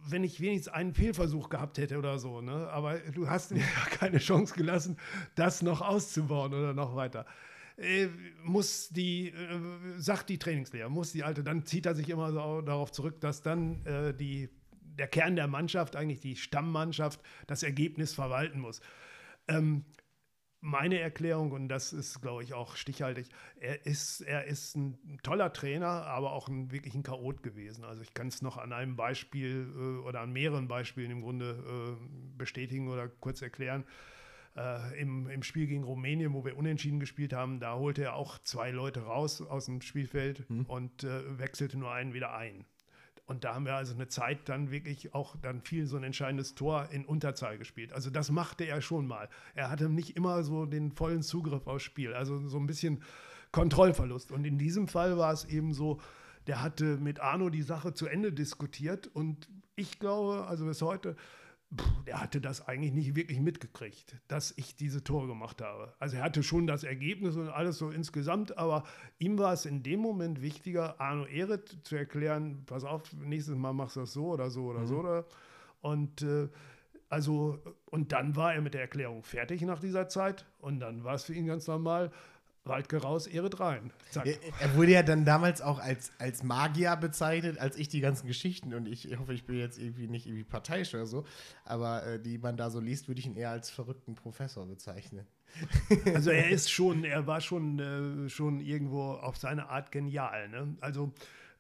[SPEAKER 2] wenn ich wenigstens einen Fehlversuch gehabt hätte oder so. Ne? Aber du hast mir ja keine Chance gelassen, das noch auszubauen oder noch weiter. Äh, muss die, äh, sagt die Trainingslehrer, muss die alte, dann zieht er sich immer so darauf zurück, dass dann äh, die, der Kern der Mannschaft, eigentlich die Stammmannschaft, das Ergebnis verwalten muss. Ähm, meine Erklärung, und das ist, glaube ich, auch stichhaltig, er ist, er ist ein toller Trainer, aber auch ein, wirklich ein Chaot gewesen. Also ich kann es noch an einem Beispiel äh, oder an mehreren Beispielen im Grunde äh, bestätigen oder kurz erklären. Äh, im, Im Spiel gegen Rumänien, wo wir unentschieden gespielt haben, da holte er auch zwei Leute raus aus dem Spielfeld hm. und äh, wechselte nur einen wieder ein. Und da haben wir also eine Zeit dann wirklich auch dann viel so ein entscheidendes Tor in Unterzahl gespielt. Also das machte er schon mal. Er hatte nicht immer so den vollen Zugriff aufs Spiel, also so ein bisschen Kontrollverlust. Und in diesem Fall war es eben so, der hatte mit Arno die Sache zu Ende diskutiert und ich glaube, also bis heute, der hatte das eigentlich nicht wirklich mitgekriegt, dass ich diese Tore gemacht habe. Also er hatte schon das Ergebnis und alles so insgesamt, aber ihm war es in dem Moment wichtiger, Arno Ehret zu erklären, pass auf, nächstes Mal machst du das so oder so oder mhm. so. Oder. Und äh, also, und dann war er mit der Erklärung fertig nach dieser Zeit und dann war es für ihn ganz normal. Waldke raus, Ehre rein.
[SPEAKER 1] Zack. Er, wurde ja dann damals auch als, als Magier bezeichnet, als ich die ganzen Geschichten, und ich hoffe, ich bin jetzt irgendwie nicht irgendwie parteiisch oder so, aber äh, die man da so liest, würde ich ihn eher als verrückten Professor bezeichnen.
[SPEAKER 2] Also er ist schon, er war schon, äh, schon irgendwo auf seine Art genial. Ne? Also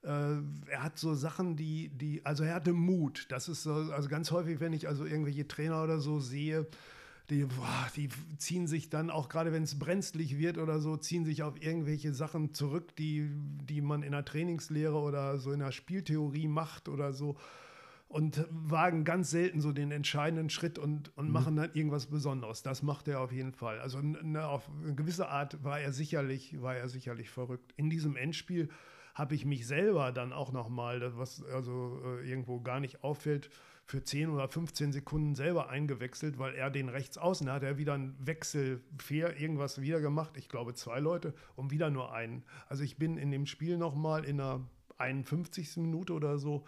[SPEAKER 2] äh, er hat so Sachen, die, die, also er hatte Mut. Das ist so, also ganz häufig, wenn ich also irgendwelche Trainer oder so sehe, die, boah, die ziehen sich dann auch gerade, wenn es brenzlig wird oder so, ziehen sich auf irgendwelche Sachen zurück, die, die man in der Trainingslehre oder so in der Spieltheorie macht oder so und wagen ganz selten so den entscheidenden Schritt und, und mhm. machen dann irgendwas Besonderes. Das macht er auf jeden Fall. Also ne, auf eine gewisse Art war er sicherlich, war er sicherlich verrückt. In diesem Endspiel habe ich mich selber dann auch noch mal, was also äh, irgendwo gar nicht auffällt, für 10 oder 15 Sekunden selber eingewechselt, weil er den rechts außen hat. Er wieder einen Wechsel, fair, irgendwas wieder gemacht. Ich glaube, zwei Leute und wieder nur einen. Also ich bin in dem Spiel nochmal in der 51. Minute oder so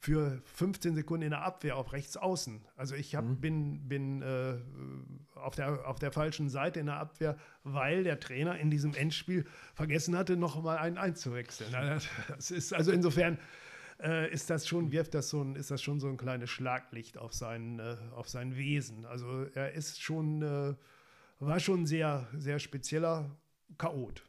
[SPEAKER 2] für 15 Sekunden in der Abwehr auf rechts außen. Also ich hab, mhm. bin, bin äh, auf, der, auf der falschen Seite in der Abwehr, weil der Trainer in diesem Endspiel vergessen hatte, noch mal einen einzuwechseln. Das ist also insofern äh, ist das schon, wirft das so ein, ist das schon so ein kleines Schlaglicht auf sein, äh, auf sein Wesen. Also er ist schon, äh, war schon sehr, sehr spezieller Chaot.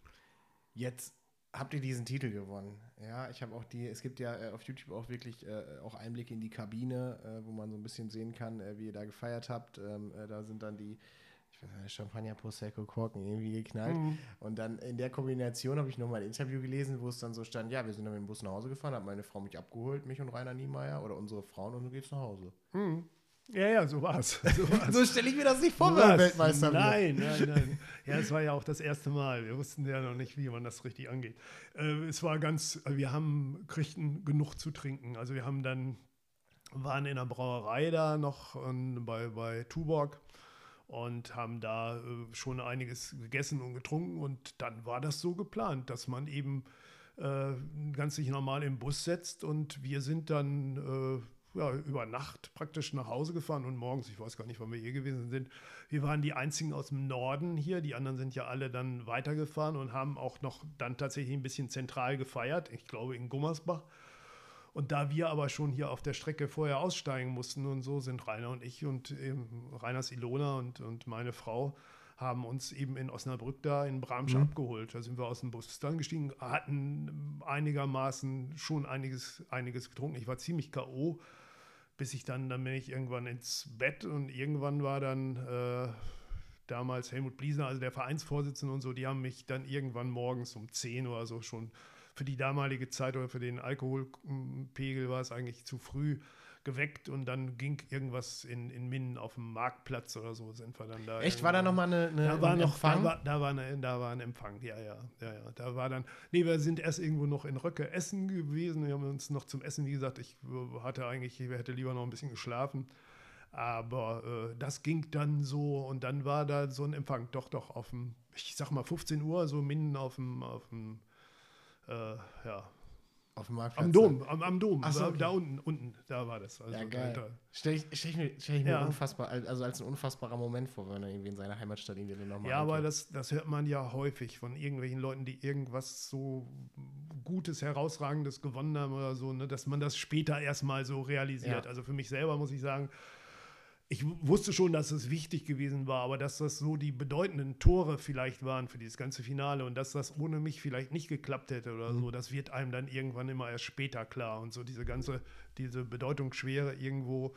[SPEAKER 1] Jetzt habt ihr diesen Titel gewonnen. Ja, ich habe auch die, es gibt ja äh, auf YouTube auch wirklich äh, auch Einblicke in die Kabine, äh, wo man so ein bisschen sehen kann, äh, wie ihr da gefeiert habt. Ähm, äh, da sind dann die Champagner, Prosecco, Korken irgendwie geknallt. Mhm. Und dann in der Kombination habe ich nochmal ein Interview gelesen, wo es dann so stand, ja, wir sind dann mit dem Bus nach Hause gefahren, hat meine Frau mich abgeholt, mich und Rainer Niemeyer oder unsere Frauen und du gehst nach Hause.
[SPEAKER 2] Mhm. Ja, ja, so war's.
[SPEAKER 1] So, so stelle ich mir das nicht vor, wenn Weltmeister
[SPEAKER 2] Nein, nein, nein. Ja, es war ja auch das erste Mal. Wir wussten ja noch nicht, wie man das richtig angeht. Äh, es war ganz, wir haben, kriegten genug zu trinken. Also wir haben dann waren in der Brauerei da noch bei, bei Tuborg und haben da äh, schon einiges gegessen und getrunken. Und dann war das so geplant, dass man eben äh, ganz sich normal im Bus setzt und wir sind dann äh, ja, über Nacht praktisch nach Hause gefahren und morgens, ich weiß gar nicht, wann wir hier gewesen sind, wir waren die einzigen aus dem Norden hier, die anderen sind ja alle dann weitergefahren und haben auch noch dann tatsächlich ein bisschen zentral gefeiert, ich glaube in Gummersbach. Und da wir aber schon hier auf der Strecke vorher aussteigen mussten und so, sind Rainer und ich und eben Rainers Ilona und, und meine Frau haben uns eben in Osnabrück da in Bramsch mhm. abgeholt. Da sind wir aus dem Bus dann gestiegen, hatten einigermaßen schon einiges, einiges getrunken. Ich war ziemlich K.O., bis ich dann, dann bin ich irgendwann ins Bett und irgendwann war dann äh, damals Helmut Bliesner, also der Vereinsvorsitzende und so, die haben mich dann irgendwann morgens um 10 oder so schon für die damalige Zeit oder für den Alkoholpegel war es eigentlich zu früh geweckt und dann ging irgendwas in, in Minden auf dem Marktplatz oder so sind wir dann da.
[SPEAKER 1] Echt? War da nochmal eine, eine
[SPEAKER 2] da war noch, Empfang? Da war, da, war eine, da war ein Empfang, ja, ja, ja, ja. Da war dann, nee, wir sind erst irgendwo noch in Röcke essen gewesen. Wir haben uns noch zum Essen, wie gesagt, ich hatte eigentlich, ich hätte lieber noch ein bisschen geschlafen. Aber äh, das ging dann so und dann war da so ein Empfang, doch, doch, auf dem, ich sag mal 15 Uhr, so Minden auf dem, auf dem äh, ja,
[SPEAKER 1] auf dem Marktplatz?
[SPEAKER 2] Am Dom, am, am Dom. So, okay. Da unten, unten, da war das.
[SPEAKER 1] Also ja, geil. Da. Stell ich, stell ich mir, stell ich mir ja. unfassbar, also als ein unfassbarer Moment vor, wenn er irgendwie in seiner Heimatstadt irgendwie
[SPEAKER 2] den nochmal. Ja, aber das, das hört man ja häufig von irgendwelchen Leuten, die irgendwas so Gutes, Herausragendes gewonnen haben oder so, ne, dass man das später erstmal so realisiert. Ja. Also für mich selber muss ich sagen, ich wusste schon, dass es wichtig gewesen war, aber dass das so die bedeutenden Tore vielleicht waren für dieses ganze Finale und dass das ohne mich vielleicht nicht geklappt hätte oder mhm. so, das wird einem dann irgendwann immer erst später klar und so diese ganze, diese Bedeutungsschwere irgendwo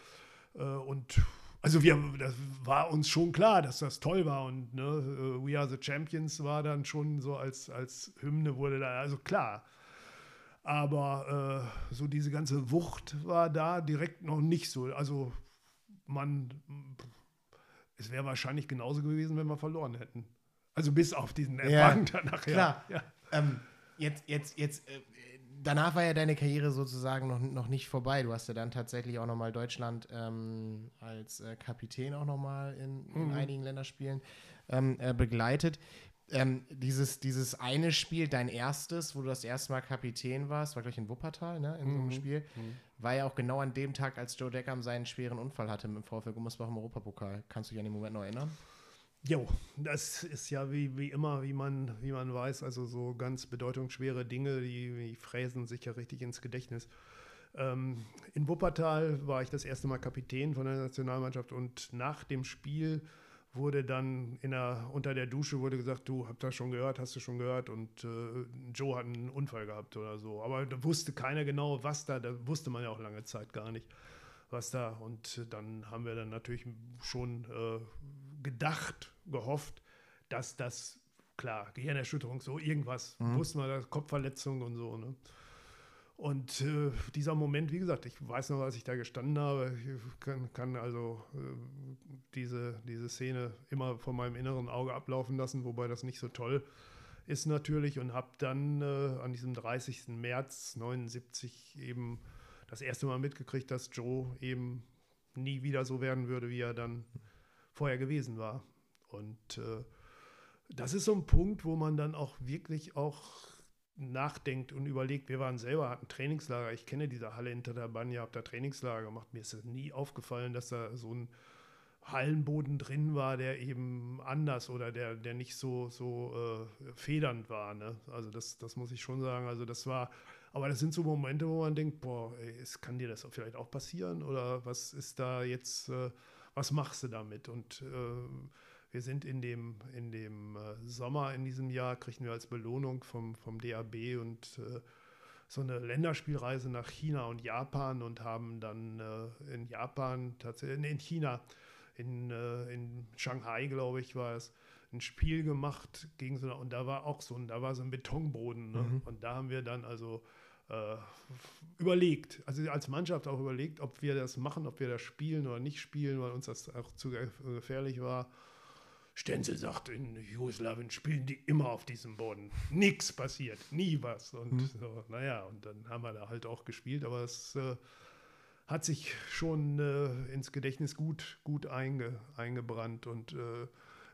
[SPEAKER 2] äh, und also wir, das war uns schon klar, dass das toll war und ne, äh, We Are the Champions war dann schon so als, als Hymne wurde da, also klar. Aber äh, so diese ganze Wucht war da direkt noch nicht so. Also man, es wäre wahrscheinlich genauso gewesen, wenn wir verloren hätten. Also bis auf diesen Empfang
[SPEAKER 1] ja, danach. Klar. Ja. Ähm, jetzt, jetzt, jetzt, äh, danach war ja deine Karriere sozusagen noch, noch nicht vorbei. Du hast ja dann tatsächlich auch nochmal Deutschland ähm, als äh, Kapitän auch nochmal in, in mhm. einigen Länderspielen ähm, äh, begleitet. Ähm, dieses, dieses eine Spiel, dein erstes, wo du das erste Mal Kapitän warst, war gleich in Wuppertal, ne, in mhm. so einem mhm. Spiel, mhm. war ja auch genau an dem Tag, als Joe Deckam seinen schweren Unfall hatte mit dem VfL Gummersbach im Europapokal. Kannst du dich an den Moment noch erinnern?
[SPEAKER 2] Jo, das ist ja wie, wie immer, wie man, wie man weiß, also so ganz bedeutungsschwere Dinge, die, die fräsen sich ja richtig ins Gedächtnis. Ähm, in Wuppertal war ich das erste Mal Kapitän von der Nationalmannschaft und nach dem Spiel wurde dann in der, unter der Dusche wurde gesagt, du habt das schon gehört, hast du schon gehört und äh, Joe hat einen Unfall gehabt oder so. Aber da wusste keiner genau, was da, da wusste man ja auch lange Zeit gar nicht, was da. Und dann haben wir dann natürlich schon äh, gedacht, gehofft, dass das, klar, Gehirnerschütterung, so irgendwas, mhm. wussten wir, Kopfverletzung und so, ne? Und äh, dieser Moment, wie gesagt, ich weiß noch, als ich da gestanden habe, ich kann, kann also äh, diese, diese Szene immer vor meinem inneren Auge ablaufen lassen, wobei das nicht so toll ist natürlich und habe dann äh, an diesem 30. März 79 eben das erste Mal mitgekriegt, dass Joe eben nie wieder so werden würde, wie er dann vorher gewesen war. Und äh, das ist so ein Punkt, wo man dann auch wirklich auch nachdenkt und überlegt, wir waren selber, hatten Trainingslager, ich kenne diese Halle hinter der Banja, habe da Trainingslager gemacht, mir ist es nie aufgefallen, dass da so ein Hallenboden drin war, der eben anders oder der, der nicht so, so äh, federnd war. Ne? Also das, das muss ich schon sagen. Also das war, aber das sind so Momente, wo man denkt, boah, ey, kann dir das vielleicht auch passieren? Oder was ist da jetzt, äh, was machst du damit? Und äh, wir sind in dem, in dem äh, Sommer in diesem Jahr, kriegen wir als Belohnung vom, vom DAB und äh, so eine Länderspielreise nach China und Japan und haben dann äh, in Japan, tatsächlich, in China, in, äh, in Shanghai, glaube ich, war es, ein Spiel gemacht gegen so eine, und da war auch so ein, da war so ein Betonboden. Ne? Mhm. Und da haben wir dann also äh, überlegt, also als Mannschaft auch überlegt, ob wir das machen, ob wir das spielen oder nicht spielen, weil uns das auch zu gefährlich war. Stenzel sagt, in Jugoslawien spielen die immer auf diesem Boden. Nichts passiert, nie was. Und mhm. so, naja, und dann haben wir da halt auch gespielt, aber es äh, hat sich schon äh, ins Gedächtnis gut, gut einge, eingebrannt. Und äh,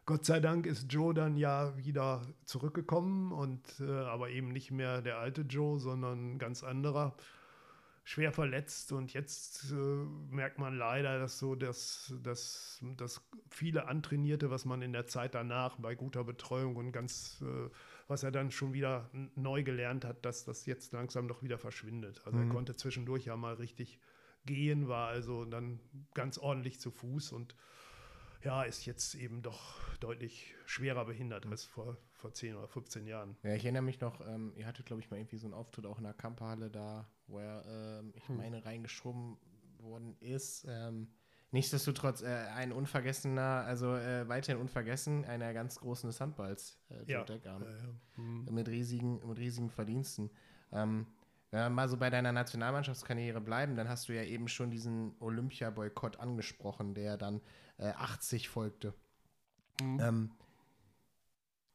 [SPEAKER 2] Gott sei Dank ist Joe dann ja wieder zurückgekommen und äh, aber eben nicht mehr der alte Joe, sondern ein ganz anderer schwer verletzt und jetzt äh, merkt man leider, dass so das, das, das viele Antrainierte, was man in der Zeit danach bei guter Betreuung und ganz, äh, was er dann schon wieder neu gelernt hat, dass das jetzt langsam doch wieder verschwindet. Also mhm. er konnte zwischendurch ja mal richtig gehen, war also dann ganz ordentlich zu Fuß und ja, ist jetzt eben doch deutlich schwerer behindert als vor, vor 10 oder 15 Jahren.
[SPEAKER 1] Ja, ich erinnere mich noch, ähm, ihr hattet, glaube ich, mal irgendwie so einen Auftritt auch in der Kamperhalle da, wo er, ähm, ich hm. meine, reingeschoben worden ist. Ähm, nichtsdestotrotz äh, ein unvergessener, also äh, weiterhin unvergessen, einer ganz großen Handballs, äh, ja. Deckern, ja, ja. Hm. mit, riesigen, mit riesigen Verdiensten. Ähm, wenn wir mal so bei deiner Nationalmannschaftskarriere bleiben, dann hast du ja eben schon diesen Olympia-Boykott angesprochen, der dann äh, 80 folgte. Mhm. Ähm,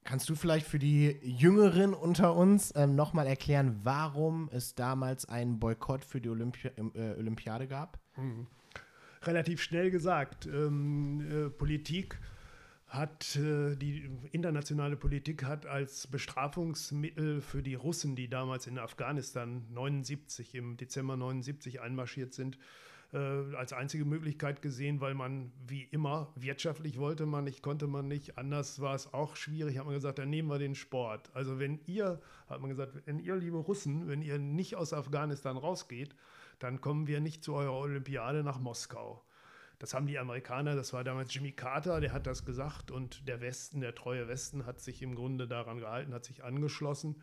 [SPEAKER 1] kannst du vielleicht für die Jüngeren unter uns ähm, nochmal erklären, warum es damals einen Boykott für die Olympi äh, Olympiade gab? Mhm.
[SPEAKER 2] Relativ schnell gesagt. Ähm, äh, Politik hat äh, die internationale Politik hat als Bestrafungsmittel für die Russen, die damals in Afghanistan 79 im Dezember 79 einmarschiert sind, äh, als einzige Möglichkeit gesehen, weil man wie immer wirtschaftlich wollte man nicht, konnte man nicht. Anders war es auch schwierig. Hat man gesagt, dann nehmen wir den Sport. Also wenn ihr, hat man gesagt, wenn ihr liebe Russen, wenn ihr nicht aus Afghanistan rausgeht, dann kommen wir nicht zu eurer Olympiade nach Moskau. Das haben die Amerikaner, das war damals Jimmy Carter, der hat das gesagt und der Westen, der treue Westen, hat sich im Grunde daran gehalten, hat sich angeschlossen.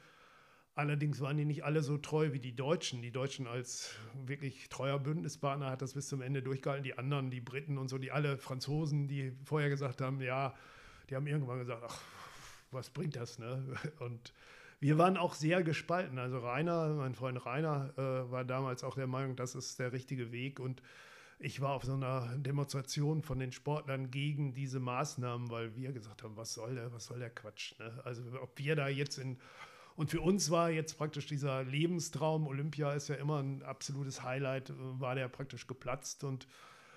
[SPEAKER 2] Allerdings waren die nicht alle so treu wie die Deutschen. Die Deutschen als wirklich treuer Bündnispartner hat das bis zum Ende durchgehalten. Die anderen, die Briten und so, die alle Franzosen, die vorher gesagt haben, ja, die haben irgendwann gesagt, ach, was bringt das, ne? Und wir waren auch sehr gespalten. Also Rainer, mein Freund Rainer, äh, war damals auch der Meinung, das ist der richtige Weg und ich war auf so einer Demonstration von den Sportlern gegen diese Maßnahmen, weil wir gesagt haben, was soll der, was soll der Quatsch. Ne? Also ob wir da jetzt in und für uns war jetzt praktisch dieser Lebenstraum, Olympia ist ja immer ein absolutes Highlight, äh, war der praktisch geplatzt und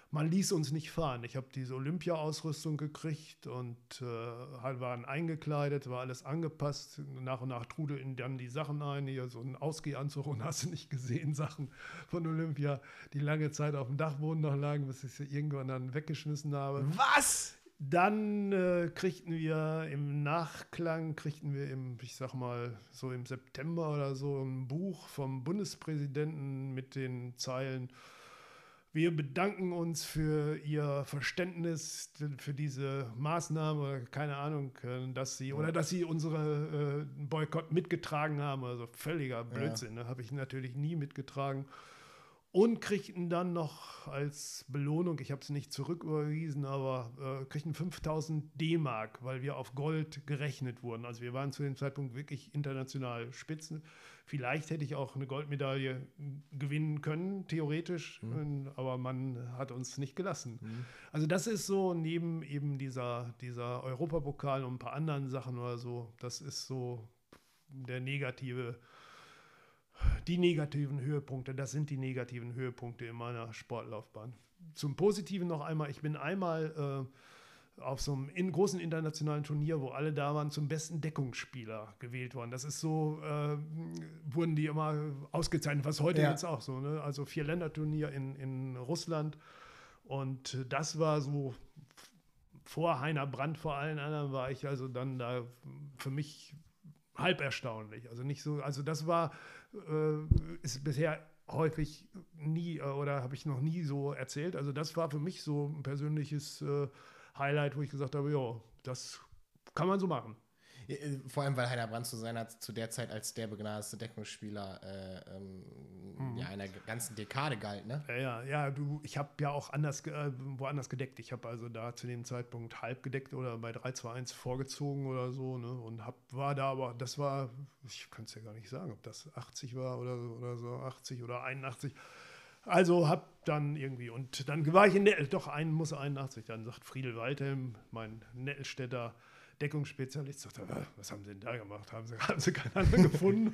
[SPEAKER 2] man ließ uns nicht fahren. Ich habe diese Olympia-Ausrüstung gekriegt und äh, waren eingekleidet, war alles angepasst. Nach und nach trudelten dann die Sachen ein, hier so ein Ausgehanzug und hast du nicht gesehen, Sachen von Olympia, die lange Zeit auf dem Dachboden noch lagen, bis ich sie irgendwann dann weggeschmissen habe.
[SPEAKER 1] Was?
[SPEAKER 2] Dann äh, kriegten wir im Nachklang, kriegten wir im, ich sag mal, so im September oder so ein Buch vom Bundespräsidenten mit den Zeilen, wir bedanken uns für Ihr Verständnis für diese Maßnahme, keine Ahnung, äh, dass Sie oder dass Sie unsere äh, Boykott mitgetragen haben. Also völliger Blödsinn, ja. ne? habe ich natürlich nie mitgetragen. Und kriegten dann noch als Belohnung, ich habe es nicht zurücküberwiesen, aber äh, kriegten 5000 D-Mark, weil wir auf Gold gerechnet wurden. Also wir waren zu dem Zeitpunkt wirklich international Spitzen. Vielleicht hätte ich auch eine Goldmedaille gewinnen können, theoretisch, mhm. aber man hat uns nicht gelassen. Mhm. Also das ist so neben eben dieser, dieser Europapokal und ein paar anderen Sachen oder so, das ist so der negative, die negativen Höhepunkte, das sind die negativen Höhepunkte in meiner Sportlaufbahn. Zum Positiven noch einmal, ich bin einmal äh, auf so einem in, großen internationalen Turnier, wo alle da waren, zum besten Deckungsspieler gewählt worden. Das ist so, äh, wurden die immer ausgezeichnet, was heute ja. jetzt auch so. Ne? Also vier Länderturnier in, in Russland. Und das war so vor Heiner Brandt, vor allen anderen war ich also dann da für mich halb erstaunlich. Also nicht so, also das war, ist bisher häufig nie äh, oder habe ich noch nie so erzählt. Also das war für mich so ein persönliches äh, Highlight, wo ich gesagt habe, ja, das kann man so machen.
[SPEAKER 1] Äh, vor allem, weil Heiner Brandt zu seiner zu der Zeit als der begnadete Deckungsspieler äh, ähm, mhm. ja, einer ganzen Dekade galt, ne?
[SPEAKER 2] Ja, ja, ja du, ich habe ja auch anders, äh, woanders gedeckt. Ich habe also da zu dem Zeitpunkt halb gedeckt oder bei 3-2-1 vorgezogen oder so, ne? Und hab, war da aber, das war, ich kann es ja gar nicht sagen, ob das 80 war oder, oder so, 80 oder 81. Also hab dann irgendwie, und dann war ich in Nettel, doch, einen muss 81, dann sagt Friedel Waldhelm, mein Nettelstädter Deckungsspezialist, sagt er, was haben sie denn da gemacht? Haben sie, haben sie keinen anderen gefunden?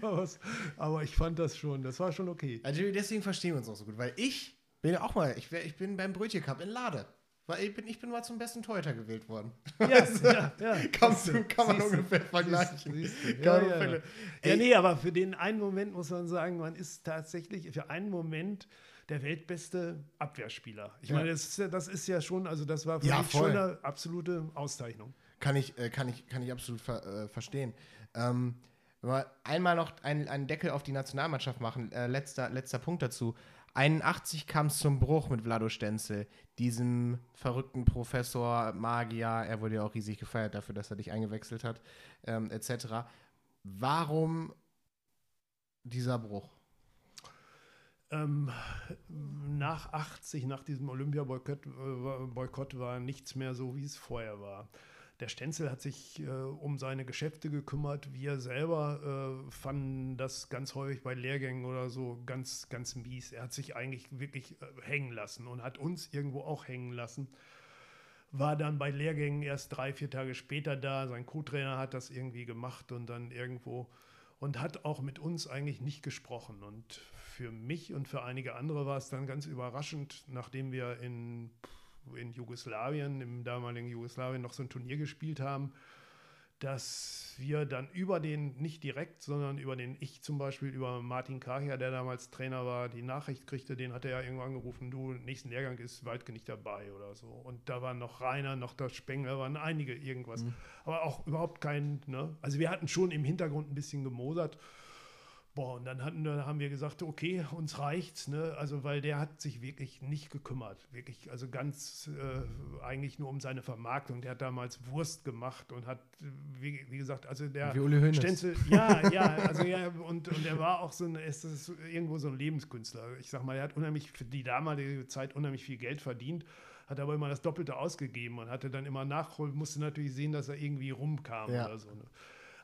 [SPEAKER 2] Aber ich fand das schon, das war schon okay.
[SPEAKER 1] Also deswegen verstehen wir uns auch so gut, weil ich Bin auch mal, ich, ich bin beim Brötchen Cup in Lade. Weil ich bin, ich bin mal zum besten Torhüter gewählt worden.
[SPEAKER 2] Ja, ja, ja.
[SPEAKER 1] Kann, kann man ungefähr vergleichen.
[SPEAKER 2] Siehst du,
[SPEAKER 1] Kann
[SPEAKER 2] Ja, ja, ja. ja, nee, aber für den einen Moment muss man sagen, man ist tatsächlich für einen Moment der weltbeste Abwehrspieler. Ich
[SPEAKER 1] Ja.
[SPEAKER 2] meine, das ist, ja, das ist ja schon, also das war für
[SPEAKER 1] Ja,
[SPEAKER 2] mich
[SPEAKER 1] voll.
[SPEAKER 2] schon eine absolute Auszeichnung.
[SPEAKER 1] Kann ich, äh, kann ich, kann ich absolut ver, äh, verstehen. Ähm, wenn wir einmal noch einen, einen Deckel auf die Nationalmannschaft machen, äh, letzter, letzter Punkt dazu. 81 kam es zum Bruch mit Vlado Stenzel, diesem verrückten Professor, Magier. Er wurde ja auch riesig gefeiert dafür, dass er dich eingewechselt hat, ähm, etc. Warum dieser Bruch?
[SPEAKER 2] Ähm, nach 80, nach diesem Olympia-Boykott äh, war- nichts mehr so, wie es vorher war. Der Stenzel hat sich äh, um seine Geschäfte gekümmert. Wir selber äh, fanden das ganz häufig bei Lehrgängen oder so ganz, ganz mies. Er hat sich eigentlich wirklich äh, hängen lassen und hat uns irgendwo auch hängen lassen. War dann bei Lehrgängen erst drei, vier Tage später da. Sein Co-Trainer hat das irgendwie gemacht und dann irgendwo und hat auch mit uns eigentlich nicht gesprochen. Und für mich und für einige andere war es dann ganz überraschend, nachdem wir in, in Jugoslawien, im damaligen Jugoslawien, noch so ein Turnier gespielt haben, dass wir dann über den, nicht direkt, sondern über den, ich zum Beispiel, über Martin Kahia, der damals Trainer war, die Nachricht kriegte, den hat er ja irgendwann angerufen, du, nächsten Lehrgang ist Waldke nicht dabei oder so. Und da waren noch Rainer, noch der Spengler, waren einige irgendwas. Aber auch überhaupt kein, ne? Also wir hatten schon im Hintergrund ein bisschen gemosert. Boah, und dann hatten, wir- haben wir gesagt, okay, uns reicht's, ne? Also, weil der hat sich wirklich nicht gekümmert. Wirklich, also ganz äh, eigentlich nur um seine Vermarktung. Der hat damals Wurst gemacht und hat, wie, wie gesagt, also der
[SPEAKER 1] Wie Uli.
[SPEAKER 2] Stenzel, ja, ja, also ja, und, und er war auch so ein, ist das irgendwo so ein Lebenskünstler. Ich sag mal, er hat unheimlich für die damalige Zeit unheimlich viel Geld verdient, hat aber immer das Doppelte ausgegeben und hatte dann immer nachholen, musste natürlich sehen, dass er irgendwie rumkam
[SPEAKER 1] Ja.
[SPEAKER 2] oder so. Ne?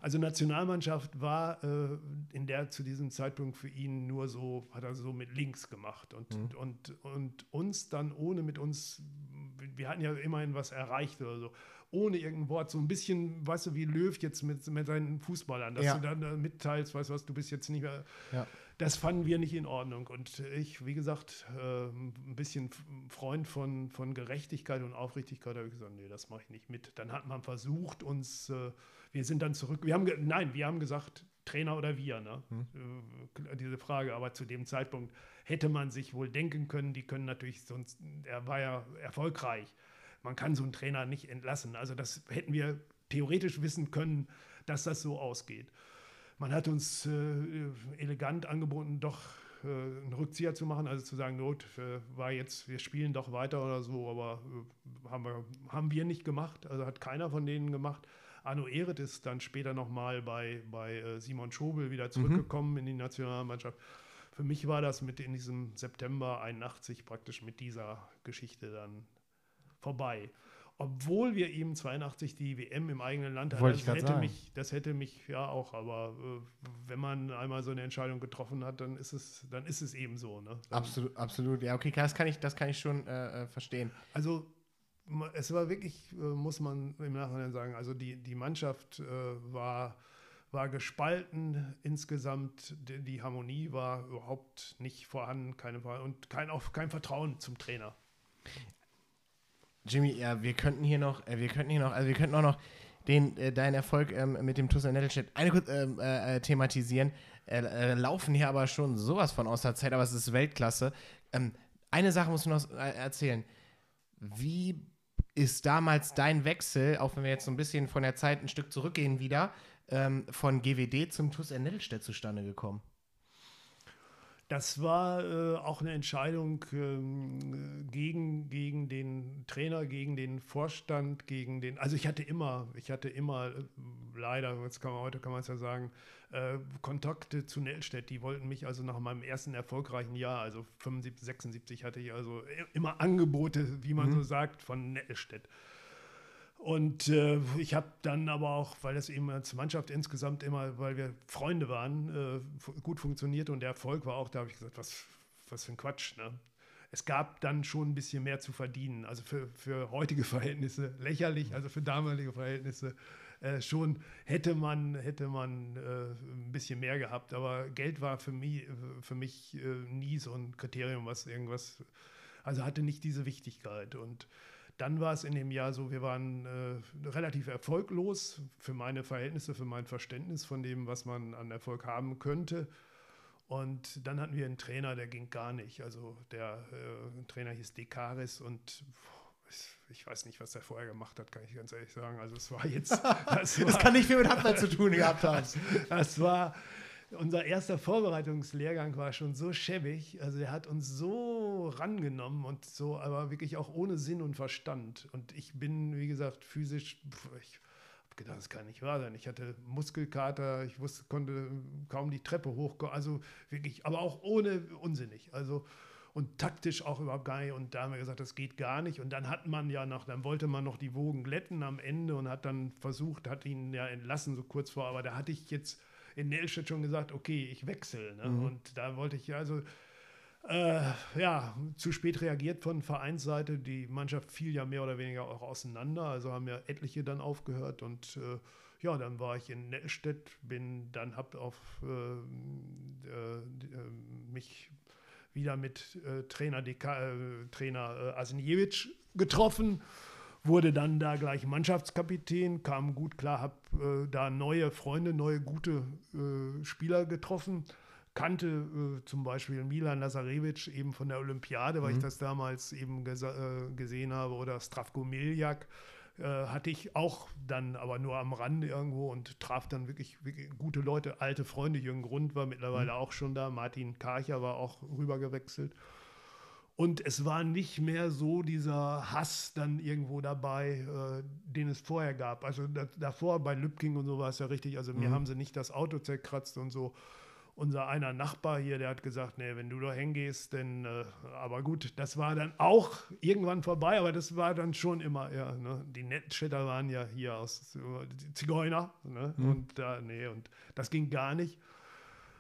[SPEAKER 2] Also Nationalmannschaft war äh, in der zu diesem Zeitpunkt für ihn nur so, hat er so mit links gemacht und, und, und uns dann ohne mit uns, wir hatten ja immerhin was erreicht oder so, ohne irgendein Wort, so ein bisschen, weißt du, wie Löw jetzt mit, mit seinen Fußballern, dass
[SPEAKER 1] Ja.
[SPEAKER 2] du dann äh, mitteilst, weißt du was, du bist jetzt nicht mehr,
[SPEAKER 1] Ja.
[SPEAKER 2] das fanden wir nicht in Ordnung. Und ich, wie gesagt, äh, ein bisschen Freund von, von Gerechtigkeit und Aufrichtigkeit, habe ich gesagt, nee, das mache ich nicht mit. Dann hat man versucht, uns, äh, wir sind dann zurück, wir haben, nein, wir haben gesagt, Trainer oder wir, ne? Äh, diese Frage, aber zu dem Zeitpunkt hätte man sich wohl denken können, die können natürlich sonst, er war ja erfolgreich. Man kann so einen Trainer nicht entlassen. Also das hätten wir theoretisch wissen können, dass das so ausgeht. Man hat uns äh, elegant angeboten, doch äh, einen Rückzieher zu machen, also zu sagen, Not äh, war jetzt, wir spielen doch weiter oder so, aber äh, haben, wir, haben wir nicht gemacht, also hat keiner von denen gemacht. Arno Ehret ist dann später nochmal bei, bei äh, Simon Schobel wieder zurückgekommen in die Nationalmannschaft. Für mich war das mit in diesem September 81 praktisch mit dieser Geschichte dann vorbei. Obwohl wir eben 82 die WM im eigenen Land hatten, das hätte,
[SPEAKER 1] sagen.
[SPEAKER 2] mich, das hätte mich ja auch, aber äh, wenn man einmal so eine Entscheidung getroffen hat, dann ist es, dann ist es eben so. Ne?
[SPEAKER 1] Absolut, absolut. Ja, okay, das kann ich, das kann ich schon äh, äh, verstehen.
[SPEAKER 2] Also es war wirklich, äh, muss man im Nachhinein sagen, also die, die Mannschaft äh, war, war gespalten insgesamt, die, die Harmonie war überhaupt nicht vorhanden, keine, und kein, auch kein Vertrauen zum Trainer.
[SPEAKER 1] Jimmy, ja, wir könnten hier noch, äh, wir könnten hier noch, also wir könnten auch noch den, äh, deinen Erfolg ähm, mit dem Tussel Nettelstedt eine kurz ähm, äh, thematisieren. Äh, laufen hier aber schon sowas von aus der Zeit, aber es ist Weltklasse. Ähm, eine Sache musst du noch äh, erzählen. Wie ist damals dein Wechsel, auch wenn wir jetzt so ein bisschen von der Zeit ein Stück zurückgehen wieder, ähm, von GWD zum TuS Nettelstedt zustande gekommen?
[SPEAKER 2] Das war äh, auch eine Entscheidung ähm, gegen, gegen den Trainer, gegen den Vorstand, gegen den. Also ich hatte immer, ich hatte immer, äh, leider, jetzt kann man, heute kann man es ja sagen, äh, Kontakte zu Nellstedt. Die wollten mich also nach meinem ersten erfolgreichen Jahr, also 75, 76, hatte ich also i- immer Angebote, wie man so sagt, von Nellstedt. Und äh, ich habe dann aber auch, weil das eben als Mannschaft insgesamt immer, weil wir Freunde waren, äh, gut funktioniert und der Erfolg war auch, da habe ich gesagt, was, was für ein Quatsch. Ne? Es gab dann schon ein bisschen mehr zu verdienen. Also für, für heutige Verhältnisse lächerlich, also für damalige Verhältnisse äh, schon hätte man, hätte man äh, ein bisschen mehr gehabt. Aber Geld war für mich, für mich äh, nie so ein Kriterium, was irgendwas, also hatte nicht diese Wichtigkeit. Und dann war es in dem Jahr so, wir waren äh, relativ erfolglos für meine Verhältnisse, für mein Verständnis von dem, was man an Erfolg haben könnte. Und dann hatten wir einen Trainer, der ging gar nicht. Also der äh, Trainer hieß Dekaris und ich weiß nicht, was er vorher gemacht hat, kann ich ganz ehrlich sagen. Also es war jetzt.
[SPEAKER 1] Das, war, das kann nicht viel mit Handball zu tun gehabt haben.
[SPEAKER 2] Das war unser erster Vorbereitungslehrgang war schon so schäbig. Also er hat uns so rangenommen und so, aber wirklich auch ohne Sinn und Verstand. Und ich bin, wie gesagt, physisch. Ich, gedacht, das kann nicht wahr sein. Ich hatte Muskelkater, ich wusste, konnte kaum die Treppe hochkommen, also wirklich, aber auch ohne unsinnig. Also und taktisch auch überhaupt gar nicht. Und da haben wir gesagt, das geht gar nicht. Und dann hat man ja noch, dann wollte man noch die Wogen glätten am Ende und hat dann versucht, hat ihn ja entlassen so kurz vor. Aber da hatte ich jetzt in Nelstedt schon gesagt, okay, ich wechsle. Ne? Mhm. Und da wollte ich also äh, ja, zu spät reagiert von Vereinsseite. Die Mannschaft fiel ja mehr oder weniger auch auseinander. Also haben ja etliche dann aufgehört und äh, ja, dann war ich in Nettelstedt, bin dann hab auf äh, äh, äh mich wieder mit äh, Trainer, Deka, Trainer Asniewicz getroffen, wurde dann da gleich Mannschaftskapitän, kam gut klar, habe da neue Freunde, neue gute Spieler getroffen kannte äh, zum Beispiel Milan Lazarevic eben von der Olympiade, weil mhm. ich das damals eben äh, gesehen habe, oder Stravko Miljak äh, hatte ich auch dann aber nur am Rande irgendwo und traf dann wirklich, wirklich gute Leute, alte Freunde. Jürgen Grund war mittlerweile mhm. auch schon da, Martin Karcher war auch rübergewechselt. Und es war nicht mehr so dieser Hass dann irgendwo dabei, äh, den es vorher gab. Also da, davor bei Lübking und so war es ja richtig. Also mir mhm. haben sie nicht das Auto zerkratzt und so unser einer Nachbar hier, der hat gesagt, nee, wenn du da hingehst, dann, äh, aber gut, das war dann auch irgendwann vorbei, aber das war dann schon immer, ja, ne? die Nettstädter waren ja hier aus die Zigeuner, ne? Mhm. und da, nee, und das ging gar nicht.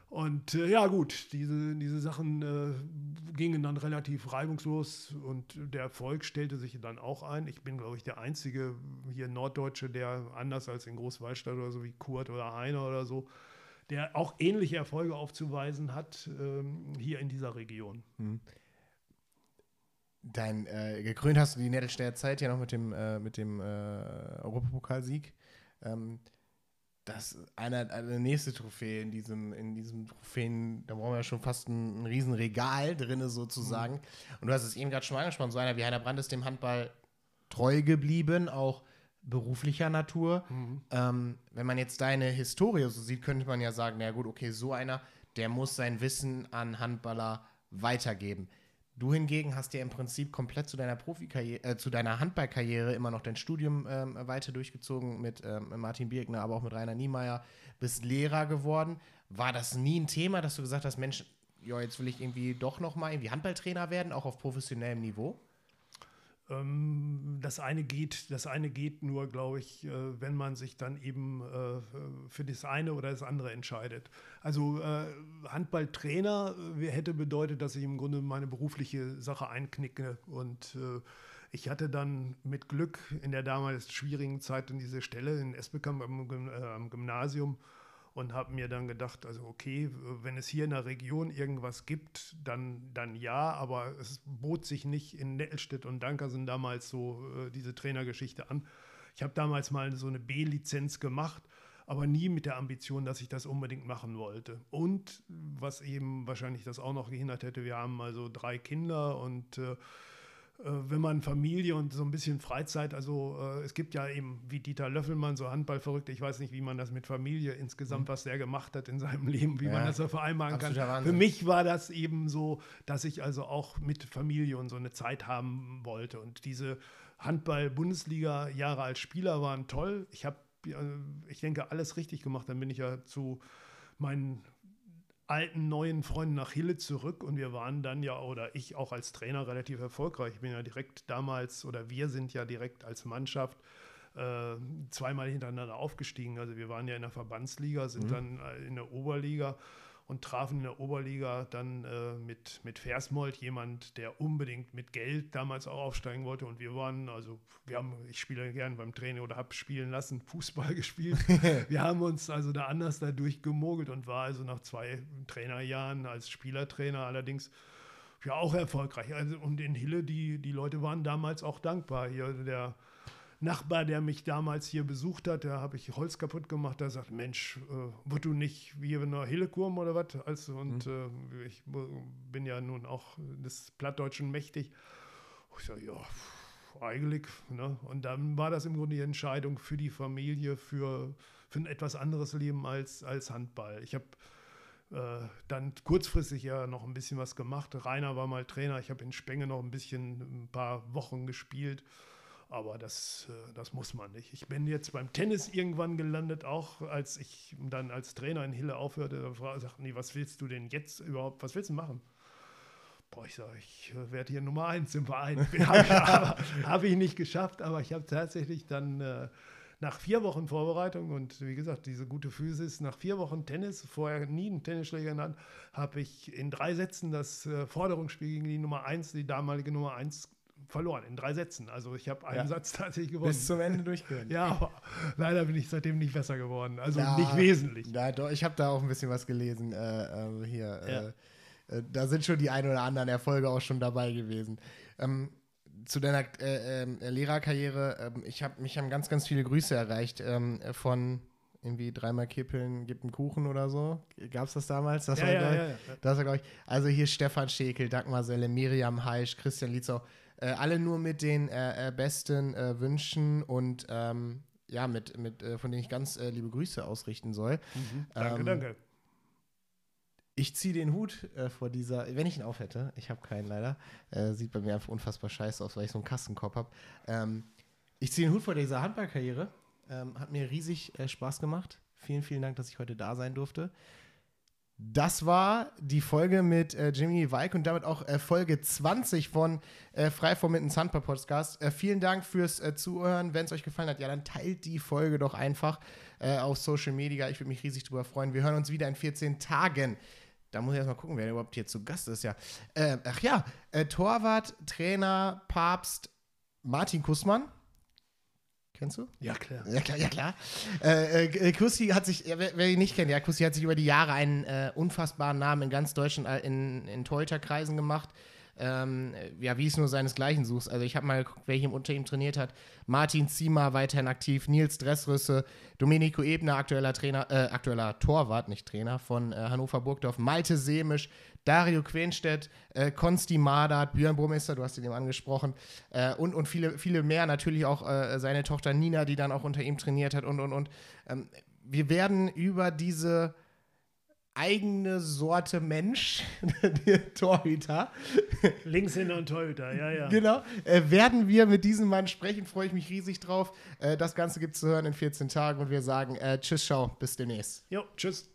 [SPEAKER 2] Und äh, ja, gut, diese, diese Sachen äh, gingen dann relativ reibungslos und der Erfolg stellte sich dann auch ein. Ich bin, glaube ich, der einzige hier Norddeutsche, der anders als in Großwallstadt oder so wie Kurt oder Heiner oder so, der auch ähnliche Erfolge aufzuweisen hat ähm, hier in dieser Region. Hm.
[SPEAKER 1] Dein, äh, gekrönt hast du die Nettelstädter Zeit ja noch mit dem, äh, mit dem äh, Europapokalsieg. Ähm, das eine, eine nächste Trophäe in diesem, in diesem Trophäen, da brauchen wir ja schon fast ein, ein riesen Regal drin sozusagen. Mhm. Und du hast es eben gerade schon mal angesprochen, so einer wie Heiner Brandt ist dem Handball treu geblieben, auch beruflicher Natur. Mhm. Ähm, wenn man jetzt deine Historie so sieht, könnte man ja sagen, na gut, okay, so einer, der muss sein Wissen an Handballer weitergeben. Du hingegen hast ja im Prinzip komplett zu deiner Profikarriere, äh, zu deiner Handballkarriere immer noch dein Studium ähm, weiter durchgezogen mit ähm, Martin Birkner, aber auch mit Rainer Niemeyer, bist Lehrer geworden. War das nie ein Thema, dass du gesagt hast, Mensch, ja, jetzt will ich irgendwie doch noch mal irgendwie Handballtrainer werden, auch auf professionellem Niveau?
[SPEAKER 2] Ähm, das eine geht, das eine geht nur, glaube ich, äh, wenn man sich dann eben äh, für das eine oder das andere entscheidet. Also äh, Handballtrainer hätte bedeutet, dass ich im Grunde meine berufliche Sache einknicke und ich hatte dann mit Glück in der damals schwierigen Zeit in diese Stelle in Esbekamp am Gymnasium und habe mir dann gedacht, also okay, wenn es hier in der Region irgendwas gibt, dann, dann ja, aber es bot sich nicht in Nettelstedt und Dankersen damals so äh, diese Trainergeschichte an. Ich habe damals mal so eine B-Lizenz gemacht, aber nie mit der Ambition, dass ich das unbedingt machen wollte. Und was eben wahrscheinlich das auch noch gehindert hätte, wir haben also drei Kinder und äh, wenn man Familie und so ein bisschen Freizeit, also äh, es gibt ja eben wie Dieter Löffelmann, so Handballverrückte, ich weiß nicht, wie man das mit Familie insgesamt, mhm. was der gemacht hat in seinem Leben, wie ja. man das so vereinbaren kann. Wahnsinn. Für mich war das eben so, dass ich also auch mit Familie und so eine Zeit haben wollte. Und diese Handball-Bundesliga-Jahre als Spieler waren toll. Ich habe, äh, ich denke, alles richtig gemacht. Dann bin ich ja zu meinen alten, neuen Freunden nach Hille zurück und wir waren dann ja, oder ich auch als Trainer relativ erfolgreich. Ich bin ja direkt damals, oder wir sind ja direkt als Mannschaft äh, zweimal hintereinander aufgestiegen. Also wir waren ja in der Verbandsliga, sind mhm. dann äh, in der Oberliga und trafen in der Oberliga dann äh, mit, mit Versmold, jemand, der unbedingt mit Geld damals auch aufsteigen wollte. Und wir waren, also wir haben, ich spiele gern beim Training oder habe spielen lassen, Fußball gespielt. wir haben uns also da anders dadurch gemogelt und war also nach zwei Trainerjahren als Spielertrainer allerdings ja auch erfolgreich. Also, und in Hille, die, die Leute waren damals auch dankbar. Hier der Nachbar, der mich damals hier besucht hat, da habe ich Holz kaputt gemacht, der sagt, Mensch, äh, wird du nicht wie in einer Hillekurm oder was? Also, und mhm. äh, ich bin ja nun auch des Plattdeutschen mächtig. Ich sage, ja, eigentlich. Ne? Und dann war das im Grunde die Entscheidung für die Familie, für, für ein etwas anderes Leben als, als Handball. Ich habe äh, dann kurzfristig ja noch ein bisschen was gemacht. Rainer war mal Trainer, ich habe in Spenge noch ein bisschen, ein paar Wochen gespielt. Aber das, äh, das muss man nicht. Ich bin jetzt beim Tennis irgendwann gelandet, auch als ich dann als Trainer in Hille aufhörte. Da sagten die, was willst du denn jetzt überhaupt, was willst du machen? Boah, ich sage, ich äh, werde hier Nummer eins im Verein. habe hab ich nicht geschafft, aber ich habe tatsächlich dann äh, nach vier Wochen Vorbereitung und wie gesagt, diese gute Physis, nach vier Wochen Tennis, vorher nie einen Tennisschläger genannt, habe ich in drei Sätzen das Forderungsspiel gegen die Nummer eins, die damalige Nummer eins verloren in drei Sätzen. Also ich habe einen ja. Satz tatsächlich gewonnen.
[SPEAKER 1] Bis zum Ende durchgegangen.
[SPEAKER 2] ja, aber leider bin ich seitdem nicht besser geworden. Also ja, nicht wesentlich.
[SPEAKER 1] Ja, doch, ich habe da auch ein bisschen was gelesen. Äh, äh, hier, ja. Äh, äh, da sind schon die ein oder anderen Erfolge auch schon dabei gewesen. Ähm, zu deiner äh, ähm, Lehrerkarriere, ähm, ich habe mich haben ganz, ganz viele Grüße erreicht ähm, von irgendwie dreimal kippeln, gibt einen Kuchen oder so. Gab es das damals? Das
[SPEAKER 2] ja, war, ja, ja, ja,
[SPEAKER 1] Das war, glaube ich. Also hier Stefan Schekel, Dagmar Selle, Miriam Heisch, Christian Lietzau. Äh, alle nur mit den äh, äh, besten äh, Wünschen und ähm, ja, mit, mit äh, von denen ich ganz liebe Grüße ausrichten soll.
[SPEAKER 2] Mhm. Danke, ähm, danke.
[SPEAKER 1] Ich ziehe den Hut vor dieser, wenn ich ihn auf hätte, ich habe keinen leider, sieht bei mir einfach unfassbar scheiße aus, weil ich so einen Kassenkopf habe. Ähm, ich ziehe den Hut vor dieser Handballkarriere. Ähm, hat mir riesig Spaß gemacht. Vielen, vielen Dank, dass ich heute da sein durfte. Das war die Folge mit äh, Jimmy Weik und damit auch äh, Folge 20 von äh, Frei vom Mitten Sandbar Podcast. Äh, vielen Dank fürs äh, Zuhören. Wenn es euch gefallen hat, ja, dann teilt die Folge doch einfach äh, auf Social Media. Ich würde mich riesig drüber freuen. Wir hören uns wieder in 14 Tagen. Da muss ich erstmal gucken, wer überhaupt hier zu Gast ist. Ja. ach ja, Torwart, Trainer, Papst Martin Kussmann. Kennst du?
[SPEAKER 2] Ja, klar.
[SPEAKER 1] Ja, klar, ja, klar. Äh, äh, Kussi hat sich, wer, wer, ihn nicht kennt, ja, Kussi hat sich über die Jahre einen äh, unfassbaren Namen in ganz Deutschland äh, in, in Torhüterkreisen gemacht. Ähm, ja, wie es nur seinesgleichen suchst. Also ich habe mal geguckt, wer hier unter ihm trainiert hat. Martin Ziemer weiterhin aktiv, Nils Dressrüsse, Domenico Ebner, aktueller Trainer, äh, aktueller Torwart, nicht Trainer, von äh, Hannover Burgdorf, Malte Semisch, Dario Quenstedt, äh, Konsti Madat, Björn Burmeister, du hast ihn eben angesprochen, äh, und, und viele, viele mehr. Natürlich auch äh, seine Tochter Nina, die dann auch unter ihm trainiert hat und, und, und. Ähm, wir werden über diese eigene Sorte Mensch, der Torhüter.
[SPEAKER 2] Linkshänder und Torhüter, ja, ja.
[SPEAKER 1] Genau. Äh, werden wir mit diesem Mann sprechen, freue ich mich riesig drauf. Äh, das Ganze gibt es zu hören in 14 Tagen und wir sagen äh, Tschüss, ciao, bis demnächst.
[SPEAKER 2] Jo, tschüss.